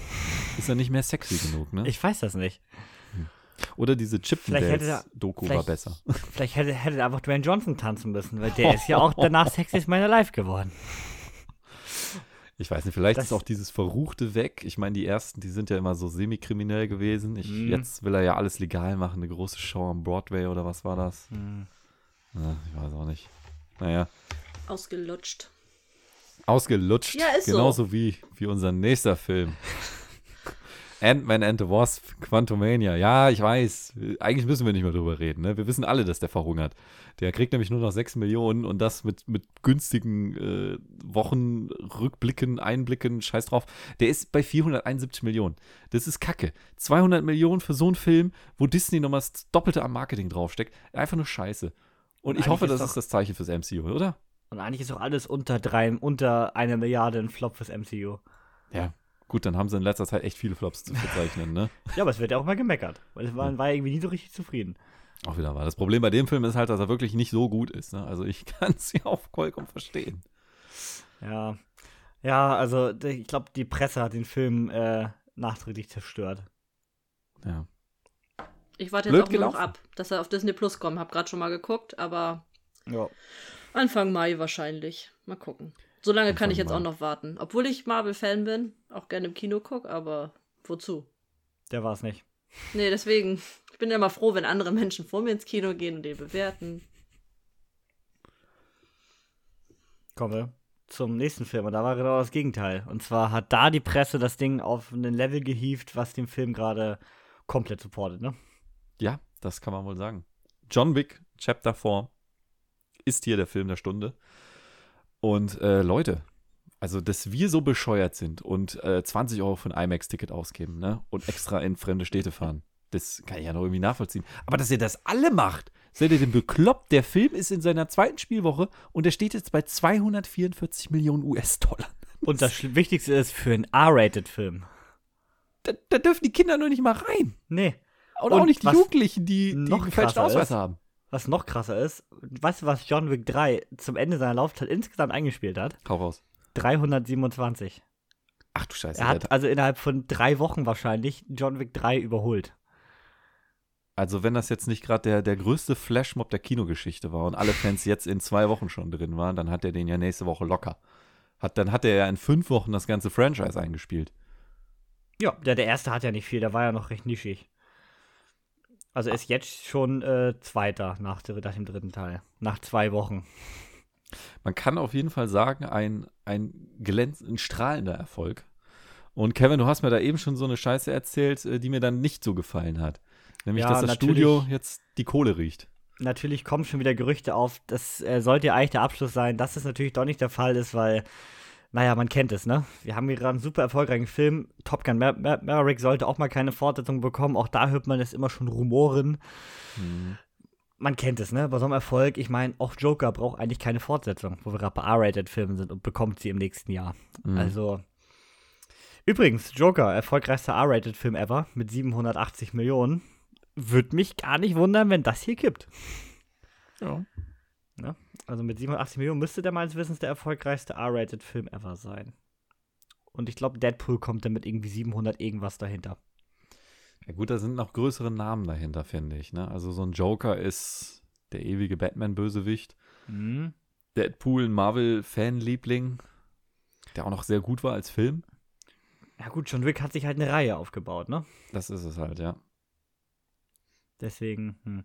Ist er nicht mehr sexy genug, ne? Ich weiß das nicht. Oder diese Chippendales-Doku war besser. Vielleicht hätte, hätte einfach Dwayne Johnson tanzen müssen, weil der ist ja auch danach Sexiest Man Alive geworden. Ich weiß nicht, vielleicht das ist auch dieses Verruchte weg. Ich meine, die ersten, die sind ja immer so semi-kriminell gewesen. Ich, mm. Jetzt will er ja alles legal machen, eine große Show am Broadway oder was war das? Mm. Ja, ich weiß auch nicht. Naja. Ausgelutscht. Ausgelutscht. Ja, ist Genauso so. wie, wie unser nächster Film. Ant-Man and the Wasp, Quantumania. Ja, ich weiß. Eigentlich müssen wir nicht mehr drüber reden. Ne? Wir wissen alle, dass der verhungert. Der kriegt nämlich nur noch 6 Millionen und das mit, mit günstigen äh, Wochen, Rückblicken, Einblicken, scheiß drauf. Der ist bei 471 Millionen. Das ist Kacke. 200 Millionen für so einen Film, wo Disney nochmal das Doppelte am Marketing draufsteckt. Einfach nur Scheiße. Und, und ich hoffe, das ist das Zeichen fürs MCU, oder? Und eigentlich ist auch alles unter drei, unter einer Milliarde ein Flop fürs MCU. Ja, Gut, dann haben sie in letzter Zeit echt viele Flops zu verzeichnen, ne? ja, aber es wird ja auch mal gemeckert. Weil es war, war irgendwie nie so richtig zufrieden. Auch wieder war. Das Problem bei dem Film ist halt, dass er wirklich nicht so gut ist. Ne? Also ich kann es ja auch vollkommen verstehen. Ja. Ja, also ich glaube, die Presse hat den Film äh, nachträglich zerstört. Ja. Ich warte jetzt Blöd auch nur noch ab, dass er auf Disney Plus kommt. Hab gerade schon mal geguckt, aber ja. Anfang Mai wahrscheinlich. Mal gucken. So lange kann ich jetzt auch noch warten. Obwohl ich Marvel-Fan bin, auch gerne im Kino gucke, aber wozu? Der war es nicht. Nee, deswegen. Ich bin ja immer froh, wenn andere Menschen vor mir ins Kino gehen und den bewerten. Kommen wir zum nächsten Film. Und da war genau das Gegenteil. Und zwar hat da die Presse das Ding auf ein Level gehievt, was den Film gerade komplett supportet, ne? Ja, das kann man wohl sagen. John Wick, Chapter 4, ist hier der Film der Stunde. Und äh, Leute, also dass wir so bescheuert sind und äh, 20 Euro für ein IMAX-Ticket ausgeben, ne? Und extra in fremde Städte fahren. Das kann ich ja noch irgendwie nachvollziehen. Aber dass ihr das alle macht, seid ihr denn bekloppt? Der Film ist in seiner zweiten Spielwoche und der steht jetzt bei 244 Millionen US-Dollar. Und das Wichtigste ist für einen R-Rated-Film. Da, da, dürfen die Kinder nur nicht mal rein. Nee. Und, und auch nicht die Jugendlichen, die, die einen falschen Ausweis ist, haben was noch krasser ist, weißt du, was John Wick 3 zum Ende seiner Laufzeit insgesamt eingespielt hat? Hau raus. 327. Ach du Scheiße. Er hat also innerhalb von drei Wochen wahrscheinlich John Wick 3 überholt. Also wenn das jetzt nicht gerade der, der größte Flashmob der Kinogeschichte war und alle Fans jetzt in zwei Wochen schon drin waren, dann hat er den ja nächste Woche locker. Hat, dann hat er ja in fünf Wochen das ganze Franchise eingespielt. Ja, der, der erste hat ja nicht viel, der war ja noch recht nischig. Also er ist jetzt schon äh, Zweiter nach, nach, dem dritten Teil. Nach zwei Wochen. Man kann auf jeden Fall sagen, ein, ein glänzend, strahlender Erfolg. Und Kevin, du hast mir da eben schon so eine Scheiße erzählt, äh, die mir dann nicht so gefallen hat. Nämlich, ja, dass das Studio jetzt die Kohle riecht. Natürlich kommen schon wieder Gerüchte auf, das äh, sollte ja eigentlich der Abschluss sein, dass es natürlich doch nicht der Fall ist, weil naja, man kennt es, ne? Wir haben hier gerade einen super erfolgreichen Film. Top Gun Mar Mar Maverick sollte auch mal keine Fortsetzung bekommen. Auch da hört man es immer schon Rumoren. Mhm. Man kennt es, ne? Bei so einem Erfolg, ich meine, auch Joker braucht eigentlich keine Fortsetzung, wo wir gerade bei R-Rated-Filmen sind und bekommt sie im nächsten Jahr. Mhm. Also. Übrigens, Joker, erfolgreichster R-Rated-Film ever mit 780 Millionen. Würde mich gar nicht wundern, wenn das hier kippt. Ja. Also mit 87 Millionen müsste der meines Wissens der erfolgreichste R-Rated-Film ever sein. Und ich glaube, Deadpool kommt dann mit irgendwie 700 irgendwas dahinter. Ja gut, da sind noch größere Namen dahinter, finde ich. Ne? Also so ein Joker ist der ewige Batman-Bösewicht. Mhm. Deadpool, ein Marvel-Fanliebling, der auch noch sehr gut war als Film. Ja gut, John Wick hat sich halt eine Reihe aufgebaut, ne? Das ist es halt, ja. Deswegen, hm.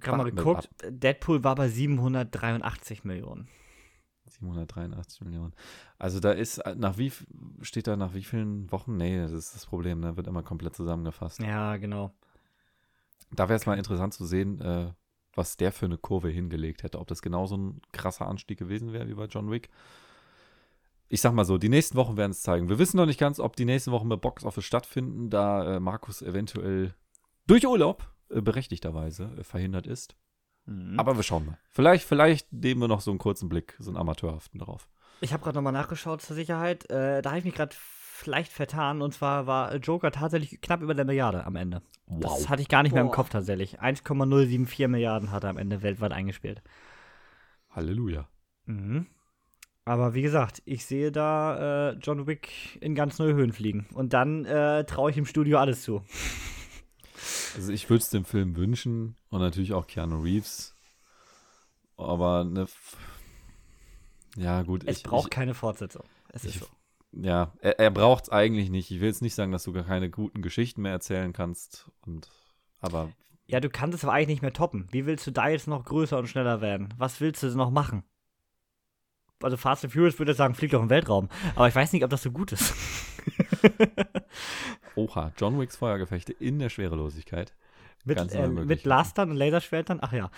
Ich habe mal geguckt, Deadpool war bei 783 Millionen. 783 Millionen. Also da ist, nach wie, steht da nach wie vielen Wochen? Nee, das ist das Problem, da ne? wird immer komplett zusammengefasst. Ja, genau. Da wäre es mal interessant zu sehen, äh, was der für eine Kurve hingelegt hätte. Ob das genauso ein krasser Anstieg gewesen wäre wie bei John Wick. Ich sag mal so, die nächsten Wochen werden es zeigen. Wir wissen noch nicht ganz, ob die nächsten Wochen mit Box Office stattfinden, da äh, Markus eventuell durch Urlaub äh, berechtigterweise äh, verhindert ist. Mhm. Aber wir schauen mal. Vielleicht, vielleicht nehmen wir noch so einen kurzen Blick, so einen amateurhaften drauf. Ich habe gerade nochmal nachgeschaut zur Sicherheit. Äh, da habe ich mich gerade vielleicht vertan. Und zwar war Joker tatsächlich knapp über der Milliarde am Ende. Wow. Das hatte ich gar nicht Boah. mehr im Kopf tatsächlich. 1,074 Milliarden hat er am Ende weltweit eingespielt. Halleluja. Mhm. Aber wie gesagt, ich sehe da äh, John Wick in ganz neue Höhen fliegen. Und dann äh, traue ich im Studio alles zu. Also ich würde es dem Film wünschen und natürlich auch Keanu Reeves. Aber eine. Ja, gut. Es ich, braucht ich, keine Fortsetzung. Es ich, ist so. Ja, er, er braucht es eigentlich nicht. Ich will jetzt nicht sagen, dass du gar keine guten Geschichten mehr erzählen kannst. Und, aber. Ja, du kannst es aber eigentlich nicht mehr toppen. Wie willst du da jetzt noch größer und schneller werden? Was willst du noch machen? Also Fast and Furious würde sagen, fliegt doch im Weltraum. Aber ich weiß nicht, ob das so gut ist. Oha, John Wicks Feuergefechte in der Schwerelosigkeit. mit, äh, mit. Blastern und Laserschwertern? Ach ja.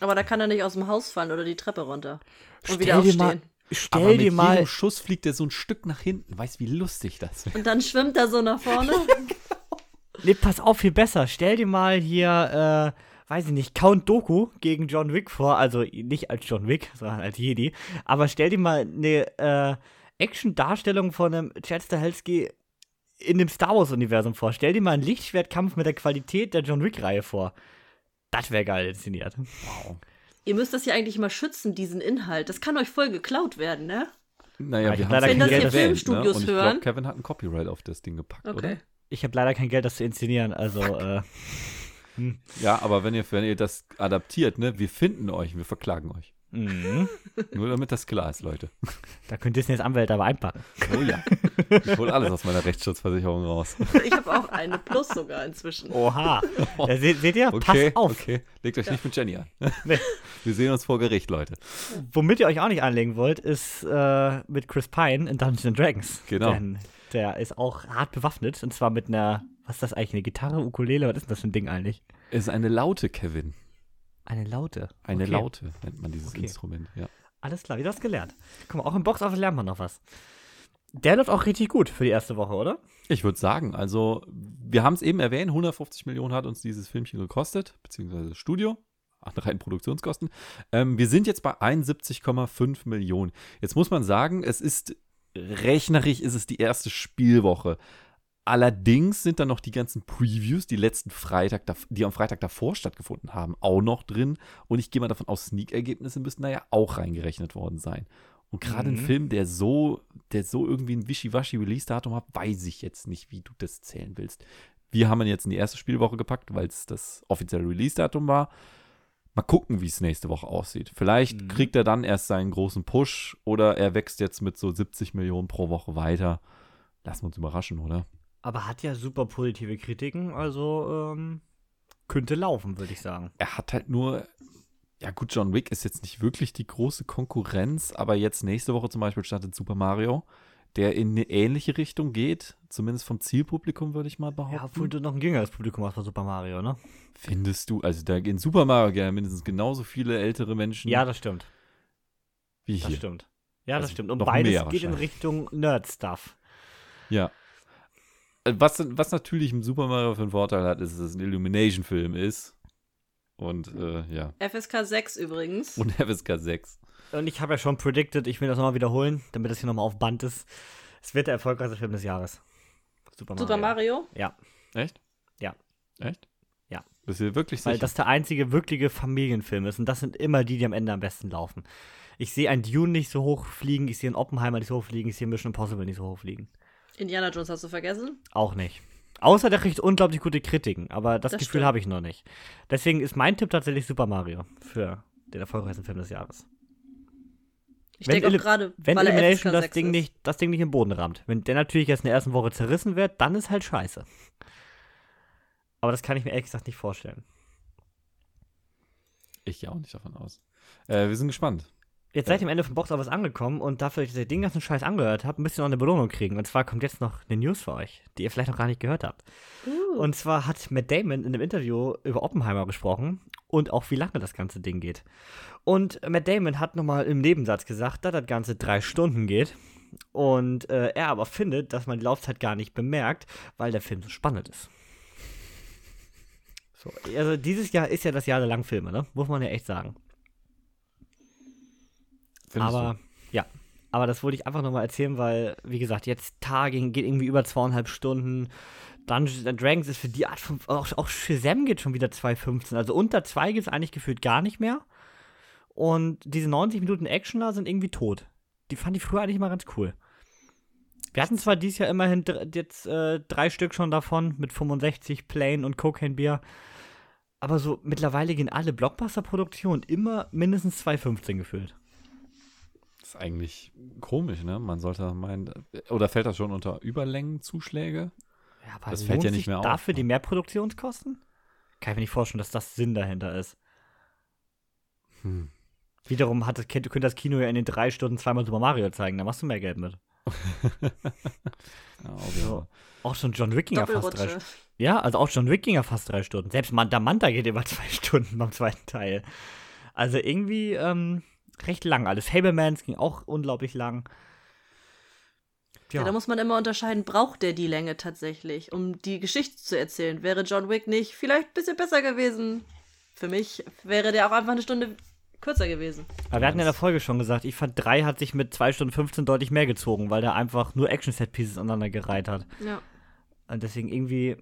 Aber da kann er nicht aus dem Haus fallen oder die Treppe runter. Und Stell wieder dir mal- aufstehen. Stell aber mit dir mal. jedem Schuss fliegt er so ein Stück nach hinten. Weißt wie lustig das wäre? Und dann schwimmt er so nach vorne. Nee, pass auf, viel besser. Stell dir mal hier, äh, weiß ich nicht, Count Doku gegen John Wick vor. Also nicht als John Wick, sondern als Jedi. Aber stell dir mal eine äh, Action-Darstellung von einem Chad Stahelski in dem Star Wars-Universum vor. Stell dir mal einen Lichtschwertkampf mit der Qualität der John Wick-Reihe vor. Das wäre geil inszeniert. Wow. Ihr müsst das ja eigentlich mal schützen, diesen Inhalt. Das kann euch voll geklaut werden, ne? Naja, wir hab haben leider Wenn kein das Geld hier dafür. Filmstudios und ich hören. glaube, Kevin hat ein Copyright auf das Ding gepackt, Okay. oder? Ich habe leider kein Geld, das zu inszenieren. Also, äh, Ja, aber wenn ihr, wenn ihr das adaptiert, ne, wir finden euch, wir verklagen euch. Mh, Nur damit das klar ist, Leute. da können Disney's Anwälte aber einpacken. Oh ja. Ich hole alles aus meiner Rechtsschutzversicherung raus. Ich habe auch eine Plus sogar inzwischen. Oha. Ja, seht, seht ihr? Okay, Passt auf. okay. Legt euch nicht mit Jenny an. Nee. Wir sehen uns vor Gericht, Leute. Womit ihr euch auch nicht anlegen wollt, ist äh, mit Chris Pine in Dungeons and Dragons. Genau. Denn der ist auch hart bewaffnet und zwar mit einer, was ist das eigentlich, eine Gitarre, Ukulele, was ist denn das für ein Ding eigentlich? Es ist eine Laute, Kevin. Eine Laute. Eine okay. Laute nennt man dieses Okay. Instrument, ja. Alles klar, wieder was gelernt. Guck mal, auch im Boxoffice lernt man noch was. Der läuft auch richtig gut für die erste Woche, oder? Ich würde sagen, also, wir haben es eben erwähnt, 150 Millionen hat uns dieses Filmchen gekostet, beziehungsweise das Studio, an reinen Produktionskosten. Ähm, wir sind jetzt bei 71,5 Millionen. Jetzt muss man sagen, es ist, rechnerisch ist es die erste Spielwoche. Allerdings sind dann noch die ganzen Previews, die letzten Freitag, die am Freitag davor stattgefunden haben, auch noch drin. Und ich gehe mal davon aus, Sneak-Ergebnisse müssten da ja auch reingerechnet worden sein. Und gerade ein Mhm. Film, der so, der so irgendwie ein Wischiwaschi-Release-Datum hat, weiß ich jetzt nicht, wie du das zählen willst. Wir haben ihn jetzt in die erste Spielwoche gepackt, weil es das offizielle Release-Datum war. Mal gucken, wie es nächste Woche aussieht. Vielleicht Mhm. kriegt er dann erst seinen großen Push oder er wächst jetzt mit so 70 Millionen pro Woche weiter. Lassen wir uns überraschen, oder? Aber hat ja super positive Kritiken, also ähm, könnte laufen, würde ich sagen. Er hat halt nur, ja gut, John Wick ist jetzt nicht wirklich die große Konkurrenz, aber jetzt nächste Woche zum Beispiel startet Super Mario, der in eine ähnliche Richtung geht, zumindest vom Zielpublikum, würde ich mal behaupten. Ja, obwohl du noch ein jüngeres Publikum hast von Super Mario, ne? Findest du, also da in Super Mario gerne mindestens genauso viele ältere Menschen Ja, das stimmt. wie Das hier. stimmt. Ja, das Also stimmt. Und beides geht in. Richtung Nerd-Stuff. Ja. Was, was natürlich im Super Mario für einen Vorteil hat, ist, dass es ein Illumination-Film ist. Und äh, ja. FSK 6 übrigens. Und FSK 6. Und ich habe ja schon predicted, ich will das nochmal wiederholen, damit das hier nochmal auf Band ist. Es wird der erfolgreichste Film des Jahres. Super Mario. Super Mario. Ja, Echt? Ja. Echt? Ja. Bist du wirklich weil sicher? das der einzige wirkliche Familienfilm ist. Und das sind immer die, die am Ende am besten laufen. Ich sehe einen Dune nicht so hoch fliegen, ich sehe einen Oppenheimer nicht so hoch fliegen, ich sehe Mission Impossible nicht so hoch fliegen. Indiana Jones hast du vergessen? Auch nicht. Außer der kriegt unglaublich gute Kritiken, aber das, Das Gefühl habe ich noch nicht. Deswegen ist mein Tipp tatsächlich Super Mario für den erfolgreichsten Film des Jahres. Ich denke auch gerade, Wenn weil Elimination das 6 Ding, ist. nicht, das Ding nicht im Boden rammt. Wenn der natürlich jetzt in der ersten Woche zerrissen wird, dann ist halt scheiße. Aber das kann ich mir ehrlich gesagt nicht vorstellen. Ich gehe auch nicht davon aus. Äh, wir sind gespannt. Jetzt seid ihr am Ende vom Box Office angekommen und dafür, dass ihr den ganzen Scheiß angehört habt, müsst ihr noch eine Belohnung kriegen. Und zwar kommt jetzt noch eine News für euch, die ihr vielleicht noch gar nicht gehört habt. Uh, Und zwar hat Matt Damon in einem Interview über Oppenheimer gesprochen und auch wie lange das ganze Ding geht. Und Matt Damon hat nochmal im Nebensatz gesagt, dass das Ganze drei Stunden geht. Und äh, er aber findet, dass man die Laufzeit gar nicht bemerkt, weil der Film so spannend ist. So, also dieses Jahr ist ja das Jahr der Langfilme, ne? Muss man ja echt sagen. Findest aber ja, aber das wollte ich einfach nochmal erzählen, weil, wie gesagt, jetzt Tagging geht irgendwie über zweieinhalb Stunden. Dungeons and Dragons ist für die Art von. Auch, auch Shazam geht schon wieder 2,15. Also unter 2 geht es eigentlich gefühlt gar nicht mehr. Und diese 90 Minuten Action da sind irgendwie tot. Die fand ich früher eigentlich mal ganz cool. Wir hatten zwar dieses Jahr immerhin jetzt äh, drei Stück schon davon mit 65 Plain und Cocaine Bier. Aber so mittlerweile gehen alle Blockbuster-Produktionen immer mindestens 2,15 gefüllt. Ist eigentlich komisch, ne? Man sollte meinen. Oder fällt das schon unter Überlängenzuschläge? Ja, aber das fällt ja nicht mehr auf. Dafür die ne? Mehrproduktionskosten? Kann ich mir nicht vorstellen, dass das Sinn dahinter ist. Hm. Wiederum hat das, könnte das Kino ja in den drei Stunden zweimal Super Mario zeigen, da machst du mehr Geld mit. ja, so. Auch schon John Wick ging ja fast drei Stunden. Ja, also auch John Wick ging ja fast drei Stunden. Selbst Manta Manta geht über zwei Stunden beim zweiten Teil. Also irgendwie ähm, recht lang alles. Fablemans ging auch unglaublich lang. Ja. ja. da muss man immer unterscheiden, braucht der die Länge tatsächlich, um die Geschichte zu erzählen? Wäre John Wick nicht vielleicht ein bisschen besser gewesen? Für mich wäre der auch einfach eine Stunde kürzer gewesen. Aber wir hatten ja in der Folge schon gesagt, ich fand 3 hat sich mit 2 Stunden 15 deutlich mehr gezogen, weil der einfach nur Action-Set-Pieces aneinander gereiht hat. Ja. Und deswegen irgendwie,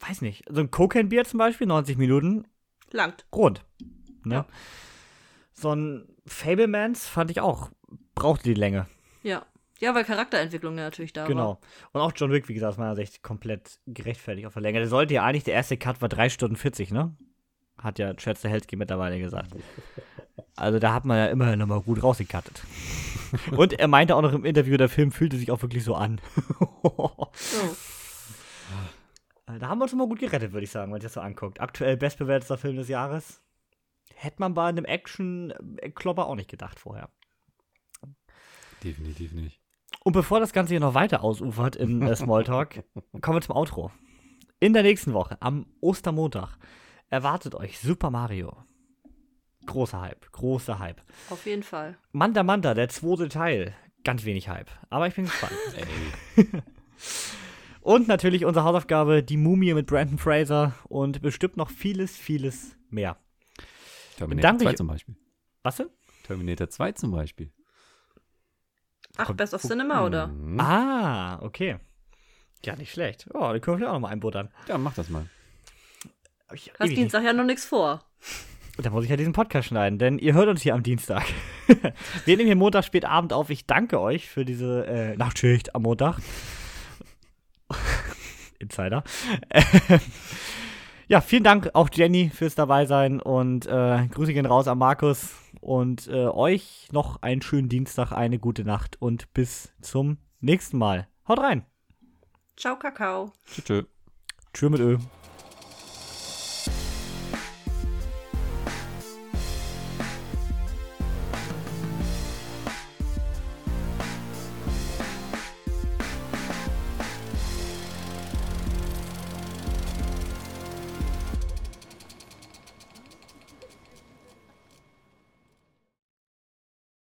weiß nicht, so ein Cocaine-Bier zum Beispiel, 90 Minuten. Langt. Rund. Ne? Ja. So ein Fablemans fand ich auch, brauchte die Länge. Ja. Ja, weil Charakterentwicklung ja natürlich da genau. war. Genau. Und auch John Wick, wie gesagt, aus meiner Sicht komplett gerechtfertigt auf der Länge. Der sollte ja eigentlich, der erste Cut war 3 Stunden 40, ne? Hat ja Chad Stahelski mittlerweile gesagt. Also da hat man ja immerhin nochmal gut rausgekattet. Und er meinte auch noch im Interview, der Film fühlte sich auch wirklich so an. oh. Da haben wir uns schon mal gut gerettet, würde ich sagen, wenn man sich das so anguckt. Aktuell bestbewerteter Film des Jahres. Hätte man bei einem Action-Klopper auch nicht gedacht vorher. Definitiv nicht. Und bevor das Ganze hier noch weiter ausufert in äh, Smalltalk, kommen wir zum Outro. In der nächsten Woche, am Ostermontag, erwartet euch Super Mario. Großer Hype, großer Hype. Auf jeden Fall. Manta Manta, der zweite Teil. Ganz wenig Hype. Aber ich bin gespannt. und natürlich unsere Hausaufgabe, die Mumie mit Brandon Fraser und bestimmt noch vieles, vieles mehr. Terminator 2 zum Beispiel. Was denn? Terminator 2 zum Beispiel. Ach, Best of Cinema, oder? Mhm. Ah, okay. Ja, nicht schlecht. Oh, die können wir auch noch mal einbuttern. Ja, mach das mal. Ich, Hast Dienstag ja noch nichts vor. Da muss ich ja diesen Podcast schneiden, denn ihr hört uns hier am Dienstag. Wir nehmen hier Montag spät Abend auf. Ich danke euch für diese äh, Nachtschicht am Montag. Insider. ja, vielen Dank auch Jenny fürs Dabeisein und äh, Grüße gehen raus an Markus und äh, euch noch einen schönen Dienstag, eine gute Nacht und bis zum nächsten Mal. Haut rein. Ciao, Kakao. Tschüss. Tschüss mit Ö.